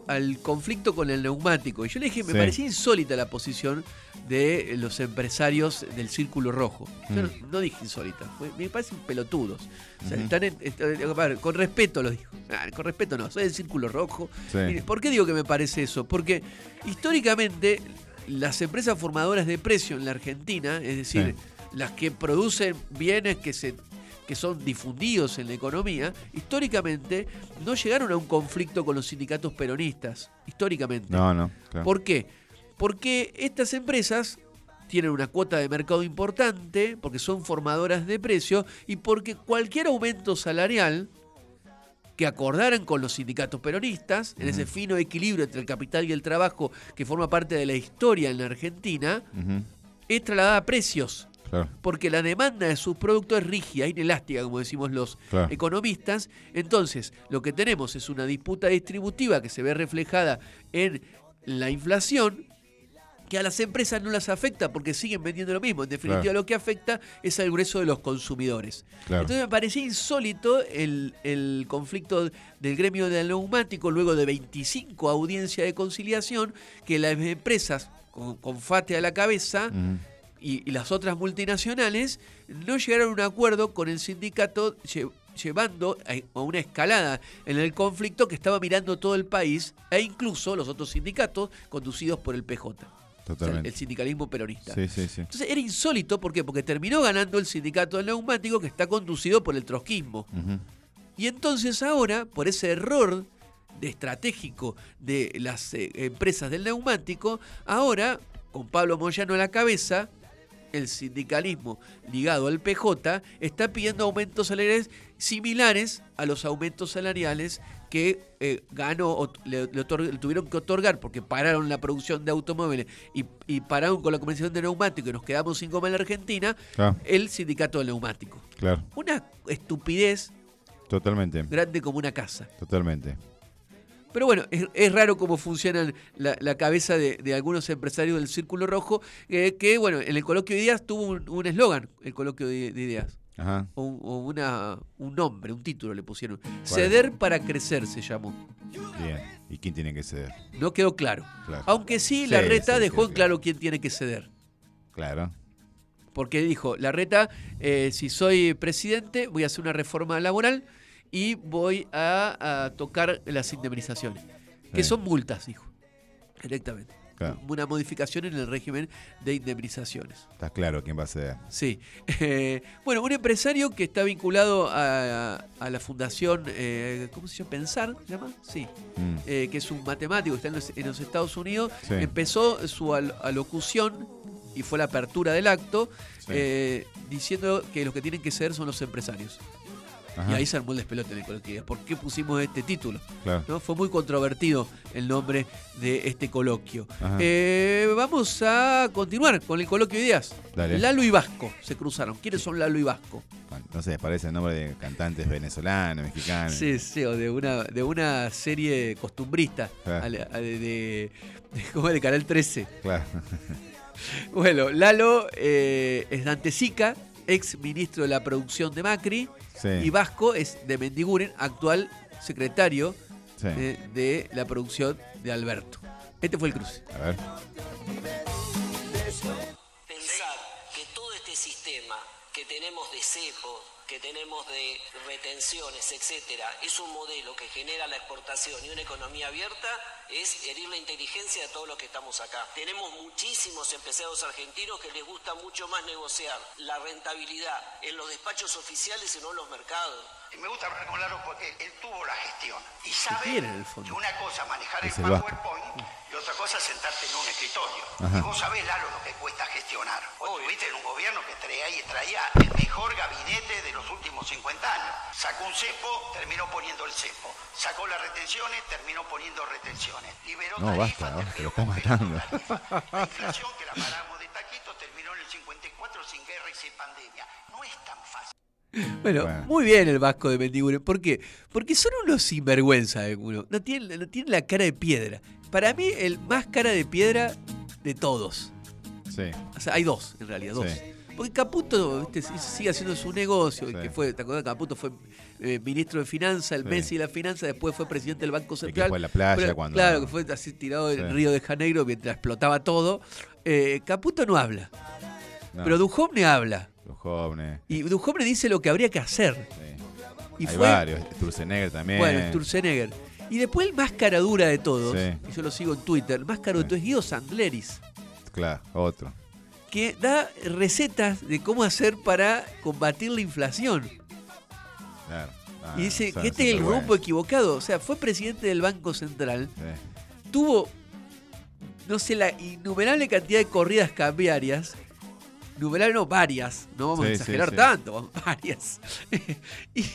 al conflicto con el neumático. Y yo le dije, me Sí. parecía insólita la posición de los empresarios del Círculo Rojo. Yo no, Mm. no dije insólita, me parecen pelotudos. O sea, están en- est- a ver, con respeto lo digo. Ah, con respeto no, soy del Círculo Rojo. Sí. Mire, ¿Por qué digo que me parece eso? Porque históricamente las empresas formadoras de precio en la Argentina, es decir, las que producen bienes que se que son difundidos en la economía, históricamente no llegaron a un conflicto con los sindicatos peronistas, históricamente. No, no. claro. ¿Por qué? Porque estas empresas tienen una cuota de mercado importante, porque son formadoras de precio y porque cualquier aumento salarial que acordaran con los sindicatos peronistas, en ese fino equilibrio entre el capital y el trabajo que forma parte de la historia en la Argentina, es trasladada a precios. Claro. Porque la demanda de sus productos es rígida, inelástica, como decimos los Claro. economistas. Entonces, lo que tenemos es una disputa distributiva que se ve reflejada en la inflación, que a las empresas no las afecta porque siguen vendiendo lo mismo. En definitiva, Claro. lo que afecta es al grueso de los consumidores. Claro. Entonces me parecía insólito el, el conflicto del gremio del neumático luego de 25 audiencias de conciliación que las empresas con, con FATE a la cabeza. Y, y las otras multinacionales no llegaron a un acuerdo con el sindicato lle- llevando a, una escalada en el conflicto que estaba mirando todo el país e incluso los otros sindicatos conducidos por el PJ. O sea, Totalmente. el sindicalismo peronista. Sí, sí, sí. Entonces era insólito, ¿por qué? Porque terminó ganando el sindicato del neumático que está conducido por el trotskismo. Y entonces ahora, por ese error de estratégico de las eh, empresas del neumático, ahora, con Pablo Moyano a la cabeza, el sindicalismo ligado al PJ está pidiendo aumentos salariales similares a los aumentos salariales que eh, ganó o le, le tuvieron que otorgar porque pararon la producción de automóviles y, y pararon con la comercialización de neumáticos y nos quedamos sin goma en la Argentina, Claro. el sindicato del neumático. Claro, Una estupidez totalmente. grande como una casa. Totalmente. Pero bueno, es, es raro cómo funciona la, la cabeza de, de algunos empresarios del Círculo Rojo, eh, que bueno, en el coloquio de ideas tuvo un eslogan, el coloquio de, de ideas. Ajá. O, un- o una, un nombre, un título le pusieron. Ceder para crecer se llamó. Bien. ¿Y quién tiene que ceder? No quedó claro. Claro. Aunque sí, Sí, la reta sí, dejó sí, en claro quién tiene que ceder. Claro. Porque dijo, la reta, eh, si soy presidente, voy a hacer una reforma laboral y voy a, a tocar las indemnizaciones. Que Sí. son multas, dijo. Directamente. Claro. Una modificación en el régimen de indemnizaciones. Está claro quién va a ceder. Sí. Eh, *laughs* bueno, un empresario que está vinculado a, a la fundación, eh, ¿cómo se llama? Pensar, ¿se llama? Sí. Mm. Eh, que es un matemático, está en los, en los Estados Unidos, Sí. empezó su al- alocución y fue la apertura del acto Sí. eh, diciendo que los que tienen que ser son los empresarios. Ajá. Y ahí se armó el despelote en el coloquio. ¿Por qué pusimos este título? Claro. ¿No? Fue muy controvertido el nombre de este coloquio. Eh, vamos a continuar con el coloquio de ideas. Dale. Lalo y Vasco se cruzaron. ¿Quiénes son Lalo y Vasco? Bueno, No sé, parece el nombre de cantantes venezolanos, mexicanos. Sí, sí, o de una, de una serie costumbrista de, de, de- ¿cómo es? de Canal 13. Claro. *laughs* Bueno, Lalo eh, es Dante Sica, ex ministro de la producción de Macri, Sí. y Vasco es de Mendiguren, actual secretario Sí. de la producción de Alberto. Este fue el cruce. A ver. Pensar que todo este sistema que tenemos de cepos, que tenemos de retenciones, etcétera, es un modelo que genera la exportación y una economía abierta, es herir la inteligencia de todos los que estamos acá. Tenemos muchísimos empresarios argentinos que les gusta mucho más negociar la rentabilidad en los despachos oficiales y no en los mercados. Y me gusta hablar con Lalo porque él tuvo la gestión. Y sabe el fondo. que una cosa es manejar Es el. PowerPoint y otra cosa es sentarte en un escritorio. Ajá. Y vos sabés, Lalo, lo que cuesta gestionar. Vos estuviste en un gobierno que traía y traía el mejor gabinete de los últimos 50 años. Sacó un cepo, terminó poniendo el cepo. Sacó las retenciones, terminó poniendo retenciones. Liberó No, basta, basta, lo está matando. la inflación que la paramos de taquito terminó en el 54 sin guerra y sin pandemia. No es tan fácil. Bueno, Bueno. muy bien el Vasco de Mendiguren. ¿Por qué? Porque son unos sinvergüenza algunos. No tienen, no tienen la cara de piedra. Para mí, el más cara de piedra de todos. Sí. O sea, hay dos, en realidad, dos. Sí. Porque Caputo sí- sigue haciendo su negocio. que fue, ¿Te acuerdas? Caputo fue eh, ministro de Finanzas, el Sí. Messi de la Finanza, después fue presidente del Banco que Central. fue a la playa Pero, cuando- Claro, que fue así tirado en Sí. Río de Janeiro mientras explotaba todo. Eh, Caputo no habla. No. Pero Duhovne habla. Jóvenes. Y Duhovne dice lo que habría que hacer. Y Hay fue- varios. Sturzenegger también. Bueno, Sturzenegger. Y después el más cara dura de todos, Sí. y yo lo sigo en Twitter, el más caro de todos es Guido Sandleris, Claro, otro. Que da recetas de cómo hacer para combatir la inflación. Claro. Ah, y dice que este es el rumbo equivocado. O sea, fue presidente del Banco Central, Sí. tuvo, no sé, la innumerable cantidad de corridas cambiarias. Numerable no, varias. No vamos a exagerar sí, tanto, *laughs* varias. y,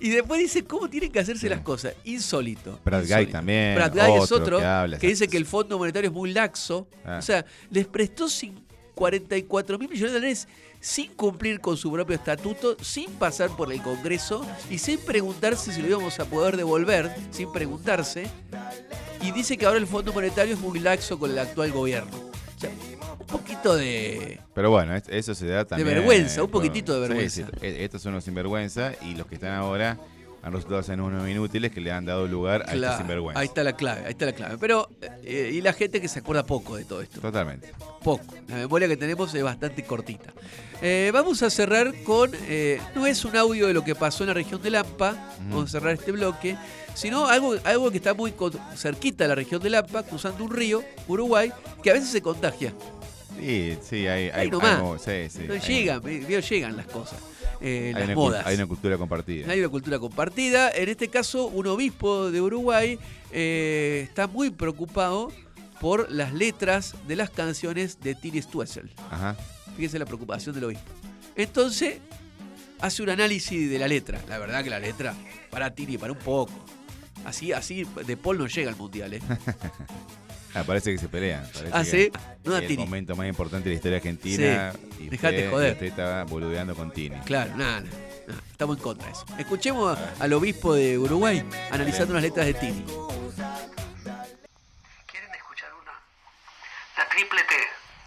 y después dice cómo tienen que hacerse las cosas. Insólito. Brad Guy también, Brad Guy es otro que dice que el Fondo Monetario es muy laxo. Ah. O sea, les prestó cin- 44 mil millones de dólares sin cumplir con su propio estatuto, sin pasar por el Congreso y sin preguntarse si lo íbamos a poder devolver, sin preguntarse. Y dice que ahora el Fondo Monetario es muy laxo con el actual gobierno. O sea, un poquito de... Pero bueno, es- eso se da también. vergüenza, un por- poquitito de vergüenza. sí, e- estos son los sinvergüenza y los que están ahora han resultado ser unos inútiles que le han dado lugar a estos sinvergüenza. ahí está la clave, ahí está la clave. Pero, eh, y la gente que se acuerda poco de todo esto. Totalmente. Poco. La memoria que tenemos es bastante cortita. Eh, vamos a cerrar con. eh, no es un audio de lo que pasó en la región de Lampa. Vamos a cerrar este bloque. Sino algo, algo que está muy cerquita de la región de Lampa, cruzando un río, Uruguay, que a veces se contagia. Sí, sí, hay. hay, sí, sí, No hay- llegan, llegan las cosas. eh, hay las una, modas. cul- hay una cultura compartida. Hay una cultura compartida. En este caso, un obispo de Uruguay eh, está muy preocupado por las letras de las canciones de Tini Stuessel. Ajá. fíjese la preocupación del obispo. Entonces, hace un análisis de la letra. La verdad que la letra, para Tini, para un poco. Así, así, De Paul no llega al mundial, ¿eh? *laughs* Ah, parece que se pelean. Parece Ah, ¿sí? No da es el Tini. momento más importante de la historia argentina. Sí. Y Dejate usted- joder. Usted estaba boludeando con Tini. Claro, nada, nada, nada. Estamos en contra de eso. Escuchemos a- al obispo de Uruguay analizando unas letras de Tini. La triple T,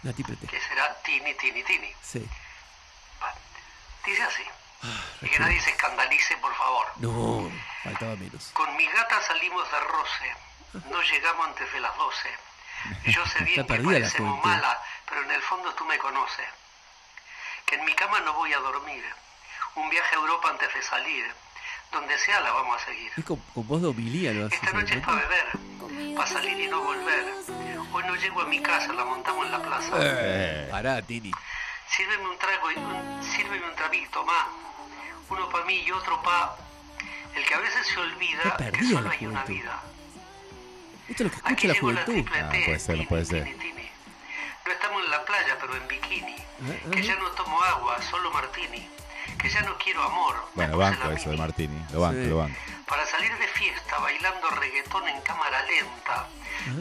La triple T. que será Tini, Tini, Tini. Sí. Dice así. Ah, y que nadie se escandalice, por favor. No, faltaba menos. Con mi gata salimos de roce. No llegamos antes de las 12. *laughs* Yo sé bien que parecemos juventud. mala, pero en el fondo tú me conoces. Que en mi cama no voy a dormir. Un viaje a Europa antes de salir. Donde sea la vamos a seguir. Es con, con voz de homilía lo hace. Esta noche es para beber, para salir y no volver. Hoy no llego a mi casa, la montamos en la plaza. Eh, pará, Tini. Sírveme un trago y un, sírveme un trabito más. Uno para mí y otro para el que a veces se olvida que solo hay una vida. Esto es lo que escucha la juventud. Ah, puede ser, no puede ser. No estamos en la playa, pero en bikini. Ah, Que ya no tomo agua, solo martini. Que ya no quiero amor. Bueno, banco eso de Martini. Lo banco, Sí. lo banco. Para salir de fiesta bailando reggaetón en cámara lenta.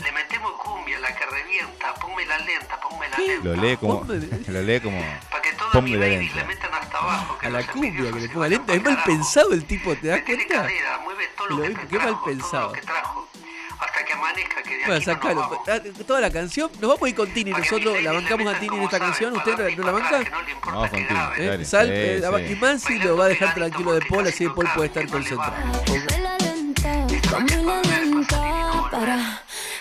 Le metemos cumbia, la que revienta. Ponme la lenta, ponme la lenta. Lo lee como. *laughs* Lo lee como. Para que todas mis la babies lenta. le metan hasta abajo. Que A la cumbia que le ponga lenta. Es mal pensado el tipo, ¿te das cuenta? cadera, mueve todo lo Lo que mismo, te qué mal todo pensado. lo que trajo. Hasta que amanezca, que de Bueno, aquí no nos sacalo. vamos. Ah, Toda la canción. Nos vamos a ir con Tini. Nosotros la bancamos a Tini en esta canción. ¿Usted no la banca? Vamos con Tini. ¿Eh? Sal, eh, sí. y Mansi lo va a dejar tranquilo de Paul, así de Paul puede estar concentrado.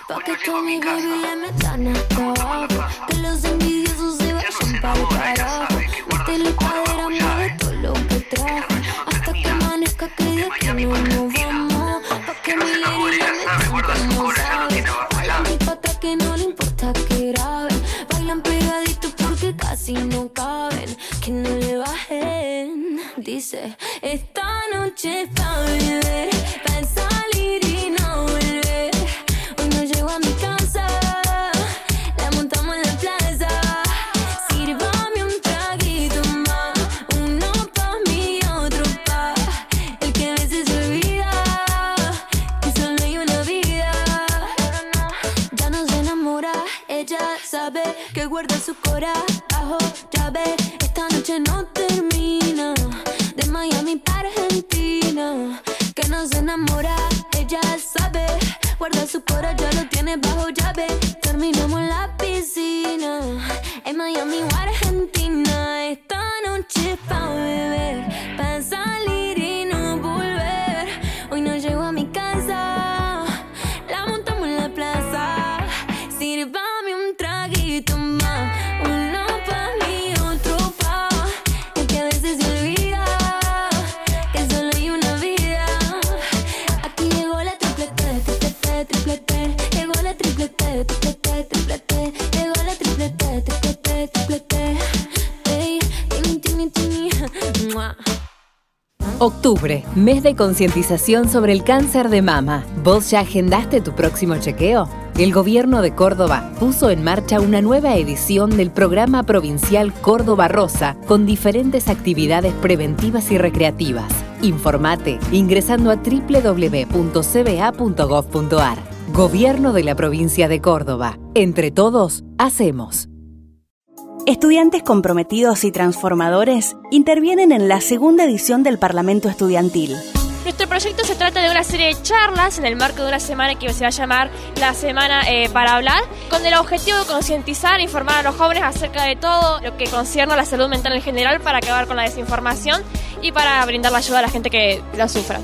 Para que tú mi baby le metan hasta abajo Que los envidiosos se vayan para el carajo Métele cadera, mueve todo lo que trajo Hasta que amanezca que de aquí no nos vamos Pa' que mi lady sabe. Bailan y pa' atrás que no le importa que graben. Bailan pegaditos porque casi no caben. Que no le bajen. Dice, esta noche pa' beber Pa' salir y que guarda su corazón. Bajo llave Esta noche no termina. De Miami para Argentina. Que no se enamora Ella sabe. Guarda su corazón, ya lo tiene bajo llave. Terminamos en la piscina. En Miami o Argentina. Esta noche pa' beber Octubre, mes de concientización sobre el cáncer de mama. ¿Vos ya agendaste tu próximo chequeo? El gobierno de Córdoba puso en marcha una nueva edición del programa provincial Córdoba Rosa con diferentes actividades preventivas y recreativas. Informate ingresando a www.cba.gov.ar. Gobierno de la provincia de Córdoba. Entre todos, hacemos. Estudiantes comprometidos y transformadores intervienen en la segunda edición del Parlamento Estudiantil. Nuestro proyecto se trata de una serie de charlas en el marco de una semana que se va a llamar la Semana eh, para Hablar, con el objetivo de concientizar e informar a los jóvenes acerca de todo lo que concierne a la salud mental en general para acabar con la desinformación y para brindar la ayuda a la gente que la sufra.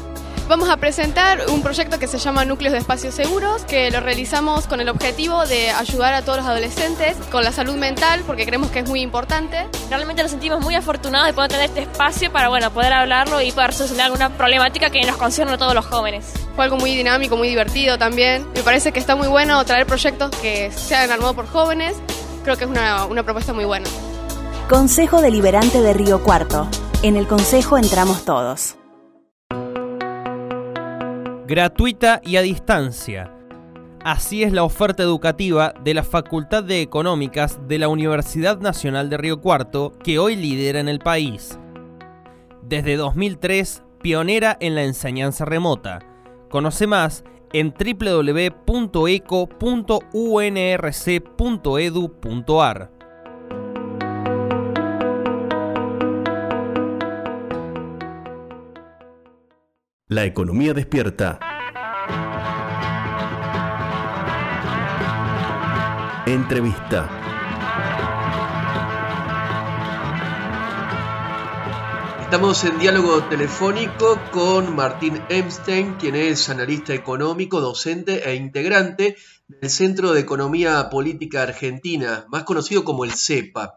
Vamos a presentar un proyecto que se llama Núcleos de Espacios Seguros, que lo realizamos con el objetivo de ayudar a todos los adolescentes con la salud mental, porque creemos que es muy importante. Realmente nos sentimos muy afortunados de poder tener este espacio para bueno, poder hablarlo y poder solucionar alguna problemática que nos concierne a todos los jóvenes. Fue algo muy dinámico, muy divertido también. Me parece que está muy bueno traer proyectos que sean armados por jóvenes. Creo que es una, una propuesta muy buena. Consejo Deliberante de Río Cuarto. En el Consejo entramos todos. Gratuita y a distancia. Así es la oferta educativa de la Facultad de Económicas de la Universidad Nacional de Río Cuarto, que hoy lidera en el país. Desde 2003, pionera en la enseñanza remota. Conoce más en www.eco.unrc.edu.ar. La economía despierta. Entrevista. Estamos en diálogo telefónico con Martín Emstein, quien es analista económico, docente e integrante del Centro de Economía Política Argentina, más conocido como el CEPA.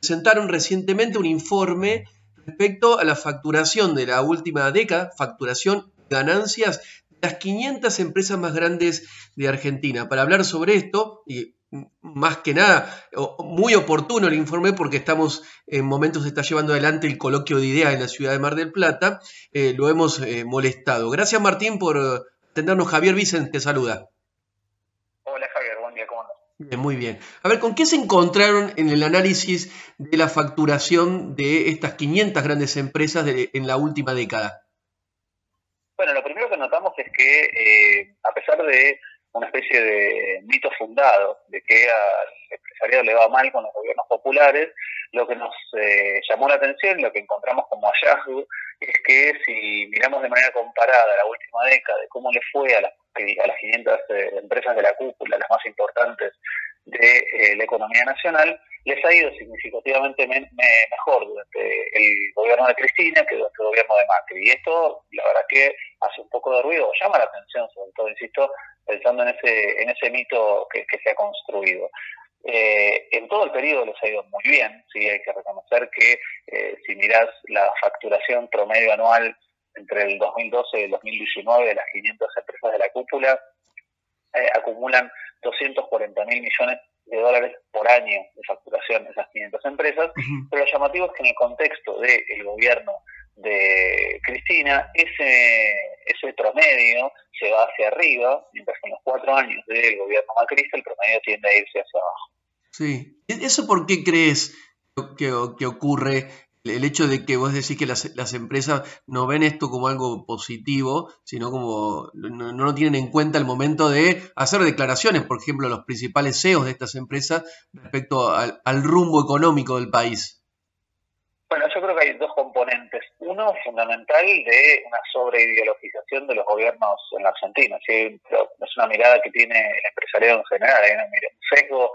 Presentaron recientemente un informe respecto a la facturación de la última década, facturación ganancias de las 500 empresas más grandes de Argentina. Para hablar sobre esto, y más que nada, muy oportuno el informe porque estamos en momentos, se está llevando adelante el coloquio de ideas en la ciudad de Mar del Plata, eh, lo hemos eh, molestado. Gracias Martín por atendernos. Javier Vicente te saluda. Hola Javier, buen día, ¿cómo andas? Muy bien. A ver, ¿con qué se encontraron en el análisis de la facturación de estas 500 grandes empresas en la última década? Bueno, lo primero que notamos es que eh, a pesar de una especie de mito fundado de que al empresariado le va mal con los gobiernos populares, lo que nos eh, llamó la atención, lo que encontramos como hallazgo, es que si miramos de manera comparada la última década de cómo le fue a las, a las 500 eh, empresas de la cúpula, las más importantes de eh, la economía nacional, les ha ido significativamente mejor durante el gobierno de Cristina que durante el gobierno de Macri. Y esto, la verdad que hace un poco de ruido, llama la atención, sobre todo, insisto, pensando en ese, en ese mito que, se ha construido. Eh, en todo el periodo les ha ido muy bien, sí hay que reconocer que eh, si mirás la facturación promedio anual entre el 2012 y el 2019 de las 500 empresas de la cúpula, eh, acumulan 240 mil millones de dólares por año de facturación de esas 500 empresas, pero lo llamativo es que en el contexto del gobierno de Cristina, ese, ese promedio se va hacia arriba, mientras que en los cuatro años del gobierno macrista el promedio tiende a irse hacia abajo. Sí, ¿eso por qué crees que, que ocurre? El hecho de que vos decís que las, las, empresas no ven esto como algo positivo, sino como no, no lo tienen en cuenta al momento de hacer declaraciones, por ejemplo, los principales CEOs de estas empresas respecto al, rumbo económico del país. Bueno, yo creo que hay dos componentes. Uno fundamental de una sobreideologización de los gobiernos en la Argentina. ¿sí? Es una mirada que tiene el empresariado en general, hay un sesgo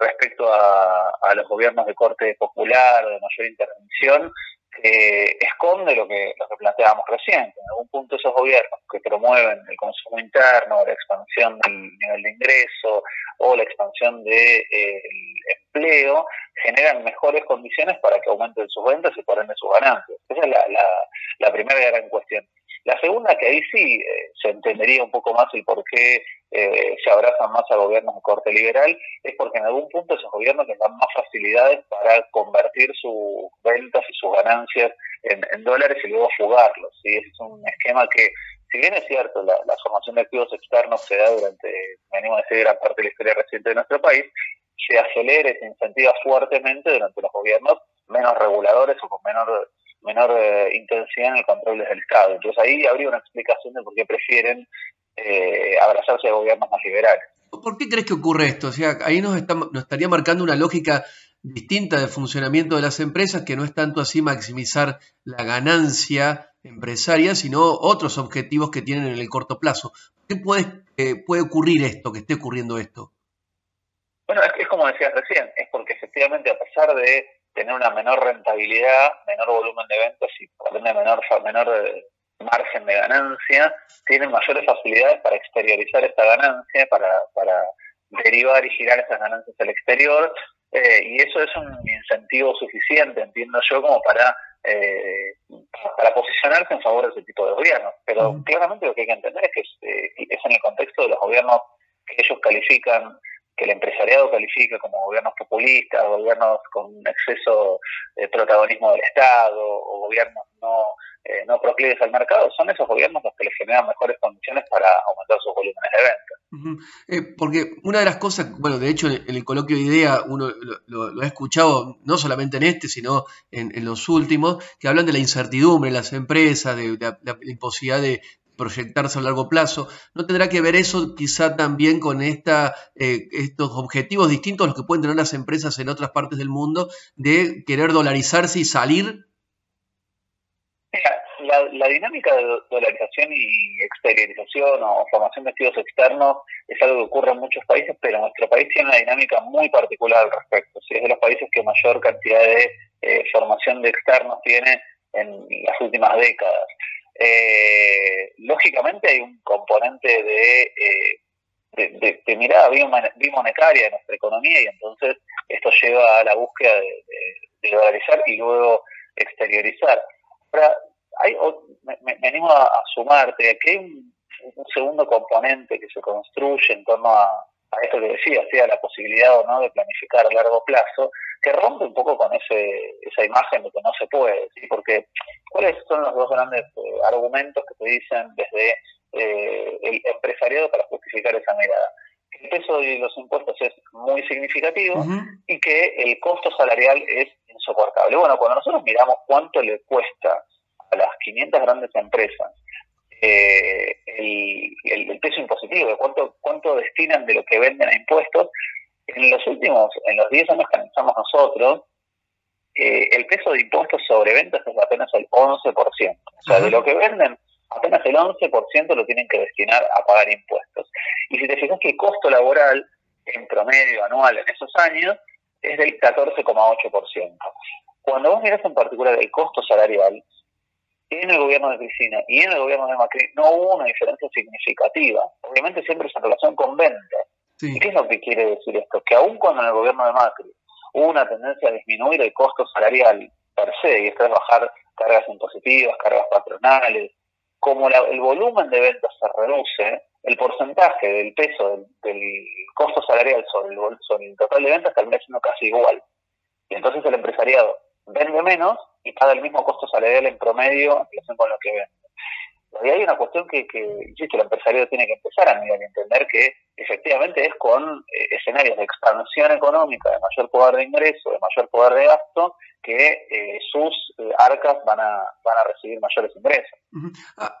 respecto a, a los gobiernos de corte popular, de mayor intervención, que esconde lo que, lo que planteábamos recién. En algún punto esos gobiernos que promueven el consumo interno, la expansión del nivel de ingreso o la expansión del de, empleo, generan mejores condiciones para que aumenten sus ventas y por ende sus ganancias. Esa es la, la, la primera gran cuestión. La segunda, que ahí sí eh, se entendería un poco más el por qué eh, se abrazan más a gobiernos de corte liberal, es porque en algún punto esos gobiernos les dan más facilidades para convertir sus ventas y sus ganancias en, dólares y luego fugarlos. ¿sí? es un esquema que, si bien es cierto, la, formación de activos externos se da durante, me animo a decir, gran parte de la historia reciente de nuestro país, se acelera y se incentiva fuertemente durante los gobiernos menos reguladores o con menor menor eh, intensidad en el control del Estado. Entonces ahí habría una explicación de por qué prefieren eh, abrazarse a gobiernos más liberales. ¿Por qué crees que ocurre esto? O sea, ahí nos, está, nos estaría marcando una lógica distinta de funcionamiento de las empresas, que no es tanto así maximizar la ganancia empresaria, sino otros objetivos que tienen en el corto plazo. ¿Por qué puede, eh, puede ocurrir esto, que esté ocurriendo esto? Bueno, es, es como decías recién, es porque efectivamente a pesar de tener una menor rentabilidad, menor volumen de ventas y por ende menor, menor eh, margen de ganancia, tienen mayores facilidades para exteriorizar esta ganancia, para, para derivar y girar esas ganancias al exterior, eh, y eso es un incentivo suficiente, entiendo yo, como para, eh, para posicionarse en favor de ese tipo de gobiernos. Pero claramente lo que hay que entender es que es en el contexto de los gobiernos que ellos califican que el empresariado califica como gobiernos populistas, gobiernos con exceso de protagonismo del Estado, o gobiernos no, eh, no proclives al mercado, son esos gobiernos los que les generan mejores condiciones para aumentar sus volúmenes de venta. Eh, porque una de las cosas, bueno, de hecho en el, coloquio de idea uno lo, ha escuchado no solamente en este, sino en, los últimos, que hablan de la incertidumbre en las empresas, de, la, imposibilidad de proyectarse a largo plazo. ¿No tendrá que ver eso quizá también con esta, eh, estos objetivos distintos a los que pueden tener las empresas en otras partes del mundo de querer dolarizarse y salir la, dinámica de dolarización y exteriorización o formación de activos externos es algo que ocurre en muchos países, pero nuestro país tiene una dinámica muy particular al respecto. es de los países que mayor cantidad de eh, formación de externos tiene en las últimas décadas. Eh, lógicamente hay un componente de, eh, de, mirada bimonetaria de nuestra economía y entonces esto lleva a la búsqueda de, de dolarizar y luego exteriorizar. Ahora, hay, me, animo a, sumarte, que hay un, segundo componente que se construye en torno a, esto que decía, sea la posibilidad o no de planificar a largo plazo, que rompe un poco con ese, esa imagen de que no se puede, porque ¿cuáles son los dos grandes eh, argumentos que te dicen desde eh, el empresariado para justificar esa mirada? Que el peso de los impuestos es muy significativo y que el costo salarial es insoportable. Bueno, cuando nosotros miramos cuánto le cuesta a las 500 grandes empresas eh, el, peso impositivo, de cuánto, cuánto destinan de lo que venden a impuestos, en los últimos, en los 10 años que analizamos nosotros, eh, el peso de impuestos sobre ventas es apenas el 11%. O sea, de lo que venden, apenas el 11% lo tienen que destinar a pagar impuestos. Y si te fijas que el costo laboral en promedio anual en esos años es del 14,8%. Cuando vos miras en particular el costo salarial, en el gobierno de Cristina y en el gobierno de Macri no hubo una diferencia significativa. Obviamente siempre es en relación con ventas. ¿Y qué es lo que quiere decir esto? Que aún cuando en el gobierno de Macri hubo una tendencia a disminuir el costo salarial per se, y esto es bajar cargas impositivas, cargas patronales, como el volumen de ventas se reduce, el porcentaje del peso del, costo salarial sobre el, sobre el total de ventas termina siendo casi igual. Y entonces el empresariado vende menos y paga el mismo costo salarial en promedio en relación con lo que vende. Y hay una cuestión que, que, insisto, el empresario tiene que empezar a mirar y entender que efectivamente es con eh, escenarios de expansión económica, de mayor poder de ingreso, de mayor poder de gasto, que eh, sus eh, arcas van a, van a recibir mayores ingresos.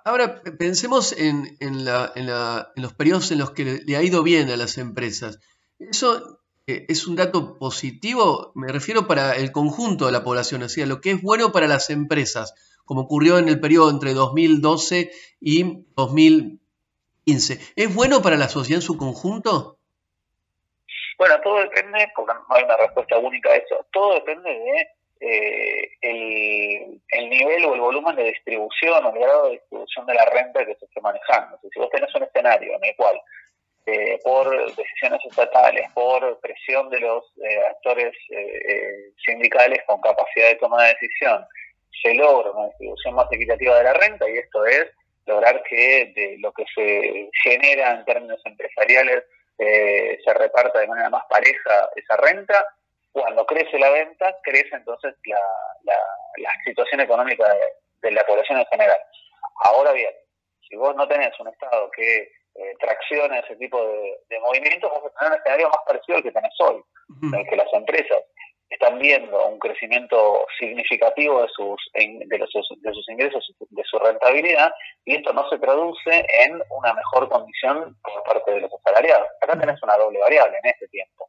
Ahora, pensemos en, en, la, en, la, en los periodos en los que le ha ido bien a las empresas. Eso es un dato positivo, me refiero para el conjunto de la población, o sea, lo que es bueno para las empresas, como ocurrió en el periodo entre 2012 y 2015. ¿Es bueno para la sociedad en su conjunto? Bueno, todo depende, porque no hay una respuesta única a eso, todo depende de eh, el, nivel o el volumen de distribución o el grado de distribución de la renta que se esté manejando. si vos tenés un escenario en el cual eh, por decisiones estatales, por presión de los eh, actores eh, sindicales con capacidad de toma de decisión, se logra una distribución más equitativa de la renta y esto es lograr que de lo que se genera en términos empresariales se reparta de manera más pareja esa renta. Cuando crece la venta, crece entonces la, la, situación económica de la población en general. Ahora bien, si vos no tenés un Estado que eh, ese tipo de, movimientos, vamos a tener un escenario más parecido al que tenés hoy, en el que las empresas están viendo un crecimiento significativo de sus, de, los, de sus ingresos, de su rentabilidad, y esto no se traduce en una mejor condición por parte de los asalariados. Acá tenés una doble variable en este tiempo.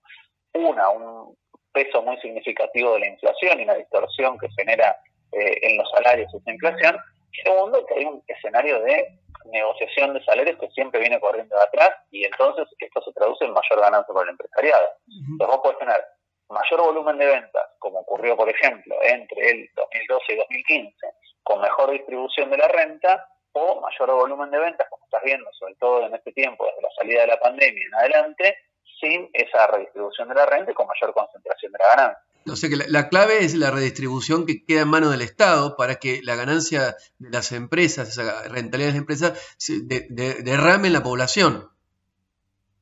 Una, un peso muy significativo de la inflación y la distorsión que genera eh, en los salarios esa inflación. Segundo, que hay un escenario de negociación de salarios que siempre viene corriendo de atrás y entonces esto se traduce en mayor ganancia para el empresariado. Entonces vos podés tener mayor volumen de ventas, como ocurrió por ejemplo entre el 2012 y 2015, con mejor distribución de la renta, o mayor volumen de ventas, como estás viendo, sobre todo en este tiempo, desde la salida de la pandemia en adelante, sin esa redistribución de la renta y con mayor concentración de la ganancia. O sea que la, clave es la redistribución que queda en manos del Estado para que la ganancia de las empresas, esa rentabilidad de las empresas, se derrame en la población.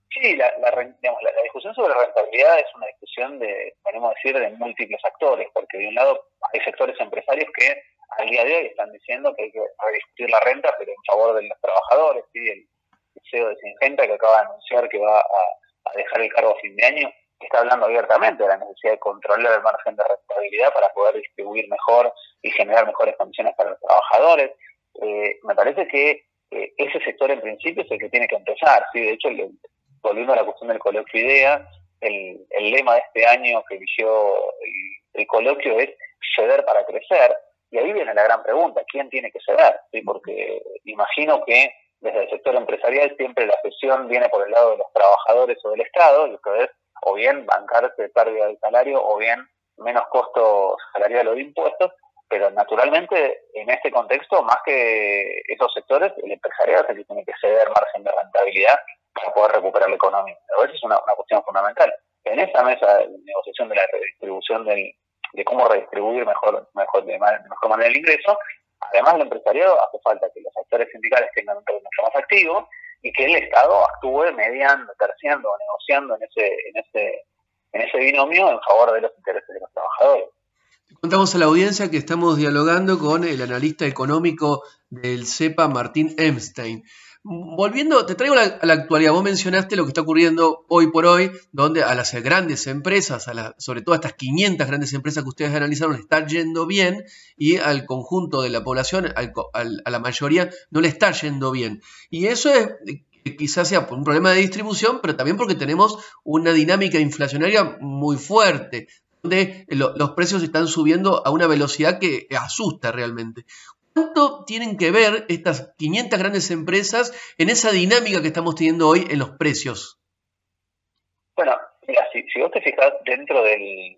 Sí, la, discusión sobre rentabilidad es una discusión de, podemos decir, de múltiples actores, porque de un lado hay sectores empresarios que al día de hoy están diciendo que hay que rediscutir la renta, pero en favor de los trabajadores. ¿sí? El, CEO de Singenta, que acaba de anunciar que va a, dejar el cargo a fin de año, está hablando abiertamente de la necesidad de controlar el margen de rentabilidad para poder distribuir mejor y generar mejores condiciones para los trabajadores. Eh, me parece que eh, ese sector en principio es el que tiene que empezar. ¿sí? De hecho, volviendo a la cuestión del coloquio IDEA, el, lema de este año que eligió el, coloquio es ceder para crecer. Y ahí viene la gran pregunta, ¿quién tiene que ceder? ¿Sí? Porque imagino que desde el sector empresarial siempre la cesión viene por el lado de los trabajadores o del Estado, y es o bien bancarse pérdida del salario o bien menos costo salarial o de impuestos, pero naturalmente en este contexto, más que esos sectores, el empresariado es el que tiene que ceder margen de rentabilidad para poder recuperar la economía. A veces es una, cuestión fundamental. En esa mesa de negociación de la redistribución del, de cómo redistribuir mejor, mejor de, mejor manera el ingreso, además del empresariado hace falta que los actores sindicales tengan un rol mucho más activo y que el Estado actúe mediando, terciando, negociando en ese, en ese, en ese binomio en favor de los intereses de los trabajadores. Contamos a la audiencia que estamos dialogando con el analista económico del CEPA, Martín Emstein. Volviendo, te traigo a la actualidad. Vos mencionaste lo que está ocurriendo hoy por hoy, donde a las grandes empresas, a sobre todo a estas 500 grandes empresas que ustedes analizaron, está yendo bien y al conjunto de la población, a la mayoría, no le está yendo bien. Y eso es quizás sea por un problema de distribución, pero también porque tenemos una dinámica inflacionaria muy fuerte donde los precios están subiendo a una velocidad que asusta realmente. ¿Cuánto tienen que ver estas 500 grandes empresas en esa dinámica que estamos teniendo hoy en los precios? Bueno, mira, si, vos te fijas dentro del,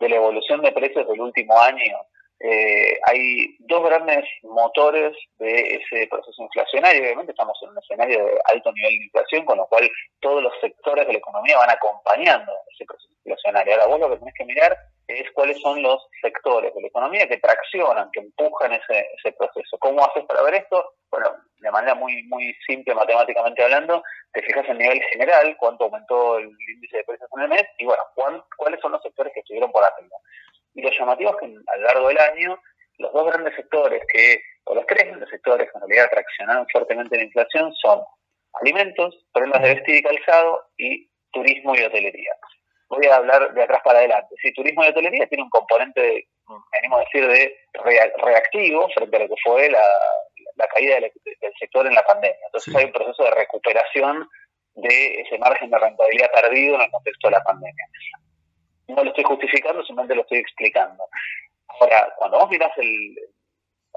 de la evolución de precios del último año, eh, hay dos grandes motores de ese proceso inflacionario. Obviamente estamos en un escenario de alto nivel de inflación, con lo cual todos los sectores de la economía van acompañando ese proceso inflacionario. Ahora vos lo que tenés que mirar es cuáles son los sectores de la economía que traccionan, que empujan ese, ese proceso. ¿Cómo haces para ver esto? Bueno, de manera muy muy simple matemáticamente hablando, te fijas en nivel general cuánto aumentó el índice de precios en el mes y bueno, cuáles son los sectores que estuvieron por arriba. Y lo llamativo es que a lo largo del año, los dos grandes sectores que, o los tres grandes sectores que en realidad traccionaron fuertemente la inflación son alimentos, prendas de vestir y calzado y turismo y hotelería. Voy a hablar de atrás para adelante. Sí, turismo y hotelería tiene un componente, venimos a decir, de reactivo frente a lo que fue la, caída del, sector en la pandemia. Entonces hay un proceso de recuperación de ese margen de rentabilidad perdido en el contexto de la pandemia no lo estoy justificando, simplemente lo estoy explicando. Ahora, cuando vos mirás el,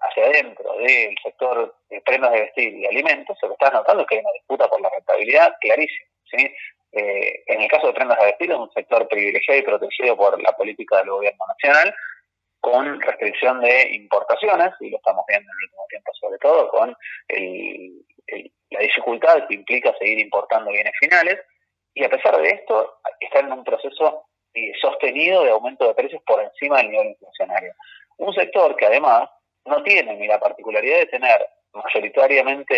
hacia adentro del sector de prendas de vestir y alimentos, lo estás notando que hay una disputa por la rentabilidad clarísima. ¿sí? Eh, en el caso de prendas de vestir es un sector privilegiado y protegido por la política del gobierno nacional, con restricción de importaciones, y lo estamos viendo en el último tiempo sobre todo, con la dificultad que implica seguir importando bienes finales, y a pesar de esto, está en un proceso sostenido de aumento de precios por encima del nivel inflacionario. Un sector que además no tiene ni la particularidad de tener mayoritariamente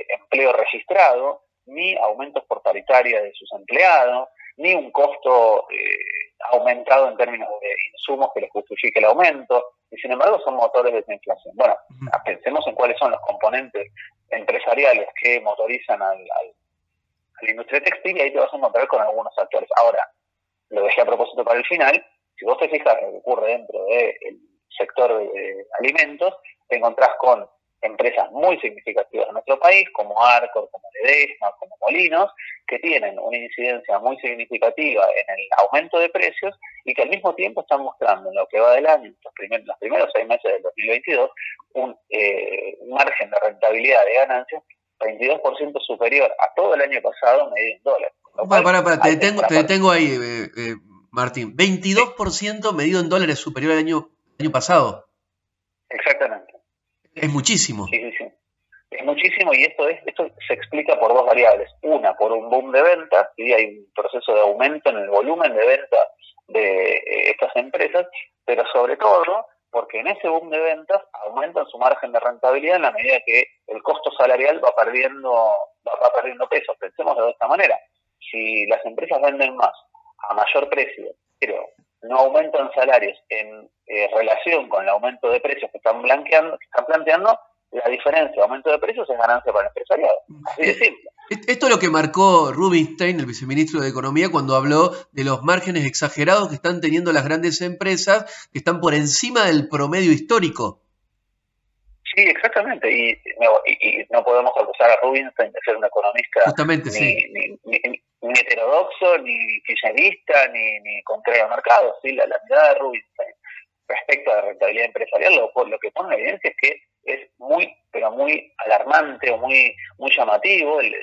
eh, empleo registrado, ni aumentos por paritaria de sus empleados, ni un costo eh, aumentado en términos de insumos que les justifique el aumento, y sin embargo son motores de esa inflación. Bueno, pensemos en cuáles son los componentes empresariales que motorizan al, al, a la industria textil y ahí te vas a encontrar con algunos actores. Ahora, lo dejé a propósito para el final, si vos te fijas lo que ocurre dentro del sector de alimentos, te encontrás con empresas muy significativas en nuestro país, como Arcor, como Ledesma, como Molinos, que tienen una incidencia muy significativa en el aumento de precios y que al mismo tiempo están mostrando en lo que va del año, los primeros, los primeros seis meses del 2022, un, eh, un margen de rentabilidad de ganancias 22% superior a todo el año pasado medido en dólares. Para, para, te detengo, te detengo ahí, eh, eh, Martín. 22% medido en dólares superior al año, año pasado. Exactamente. Es muchísimo. Sí, sí, sí. Es muchísimo y esto, es, esto se explica por dos variables. Una, por un boom de ventas, y hay un proceso de aumento en el volumen de ventas de eh, estas empresas, pero sobre todo porque en ese boom de ventas aumentan su margen de rentabilidad en la medida que el costo salarial va perdiendo, va, va perdiendo peso. Pensemos de esta manera si las empresas venden más a mayor precio, pero no aumentan salarios en eh, relación con el aumento de precios que están, blanqueando, que están planteando, la diferencia de aumento de precios es ganancia para el empresariado. Así de simple. Esto es lo que marcó Rubinstein, el viceministro de Economía, cuando habló de los márgenes exagerados que están teniendo las grandes empresas, que están por encima del promedio histórico. Sí, exactamente. Y, no podemos acusar a Rubinstein de ser un economista Justamente, ni, sí. ni, ni, heterodoxo, ni kirchnerista, ni, ni contrario al mercado. ¿sí? La, mirada de Rubinstein respecto a la rentabilidad empresarial lo, lo que pone en evidencia es que es muy, pero muy alarmante o muy, muy llamativo el,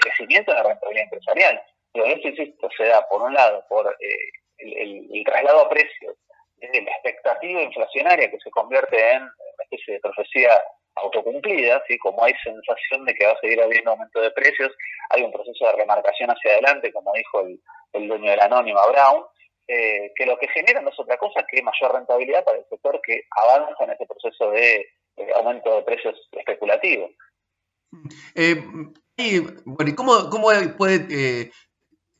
crecimiento de la rentabilidad empresarial. Pero eso, insisto, se da por un lado por eh, el, traslado a precios de la expectativa inflacionaria que se convierte en una especie de profecía autocumplida, ¿sí? como hay sensación de que va a seguir habiendo aumento de precios, hay un proceso de remarcación hacia adelante, como dijo el, el dueño de la anónima Brown, eh, que lo que genera no es otra cosa que mayor rentabilidad para el sector que avanza en ese proceso de aumento de precios especulativos. Eh, y, bueno, ¿y cómo, cómo puede eh,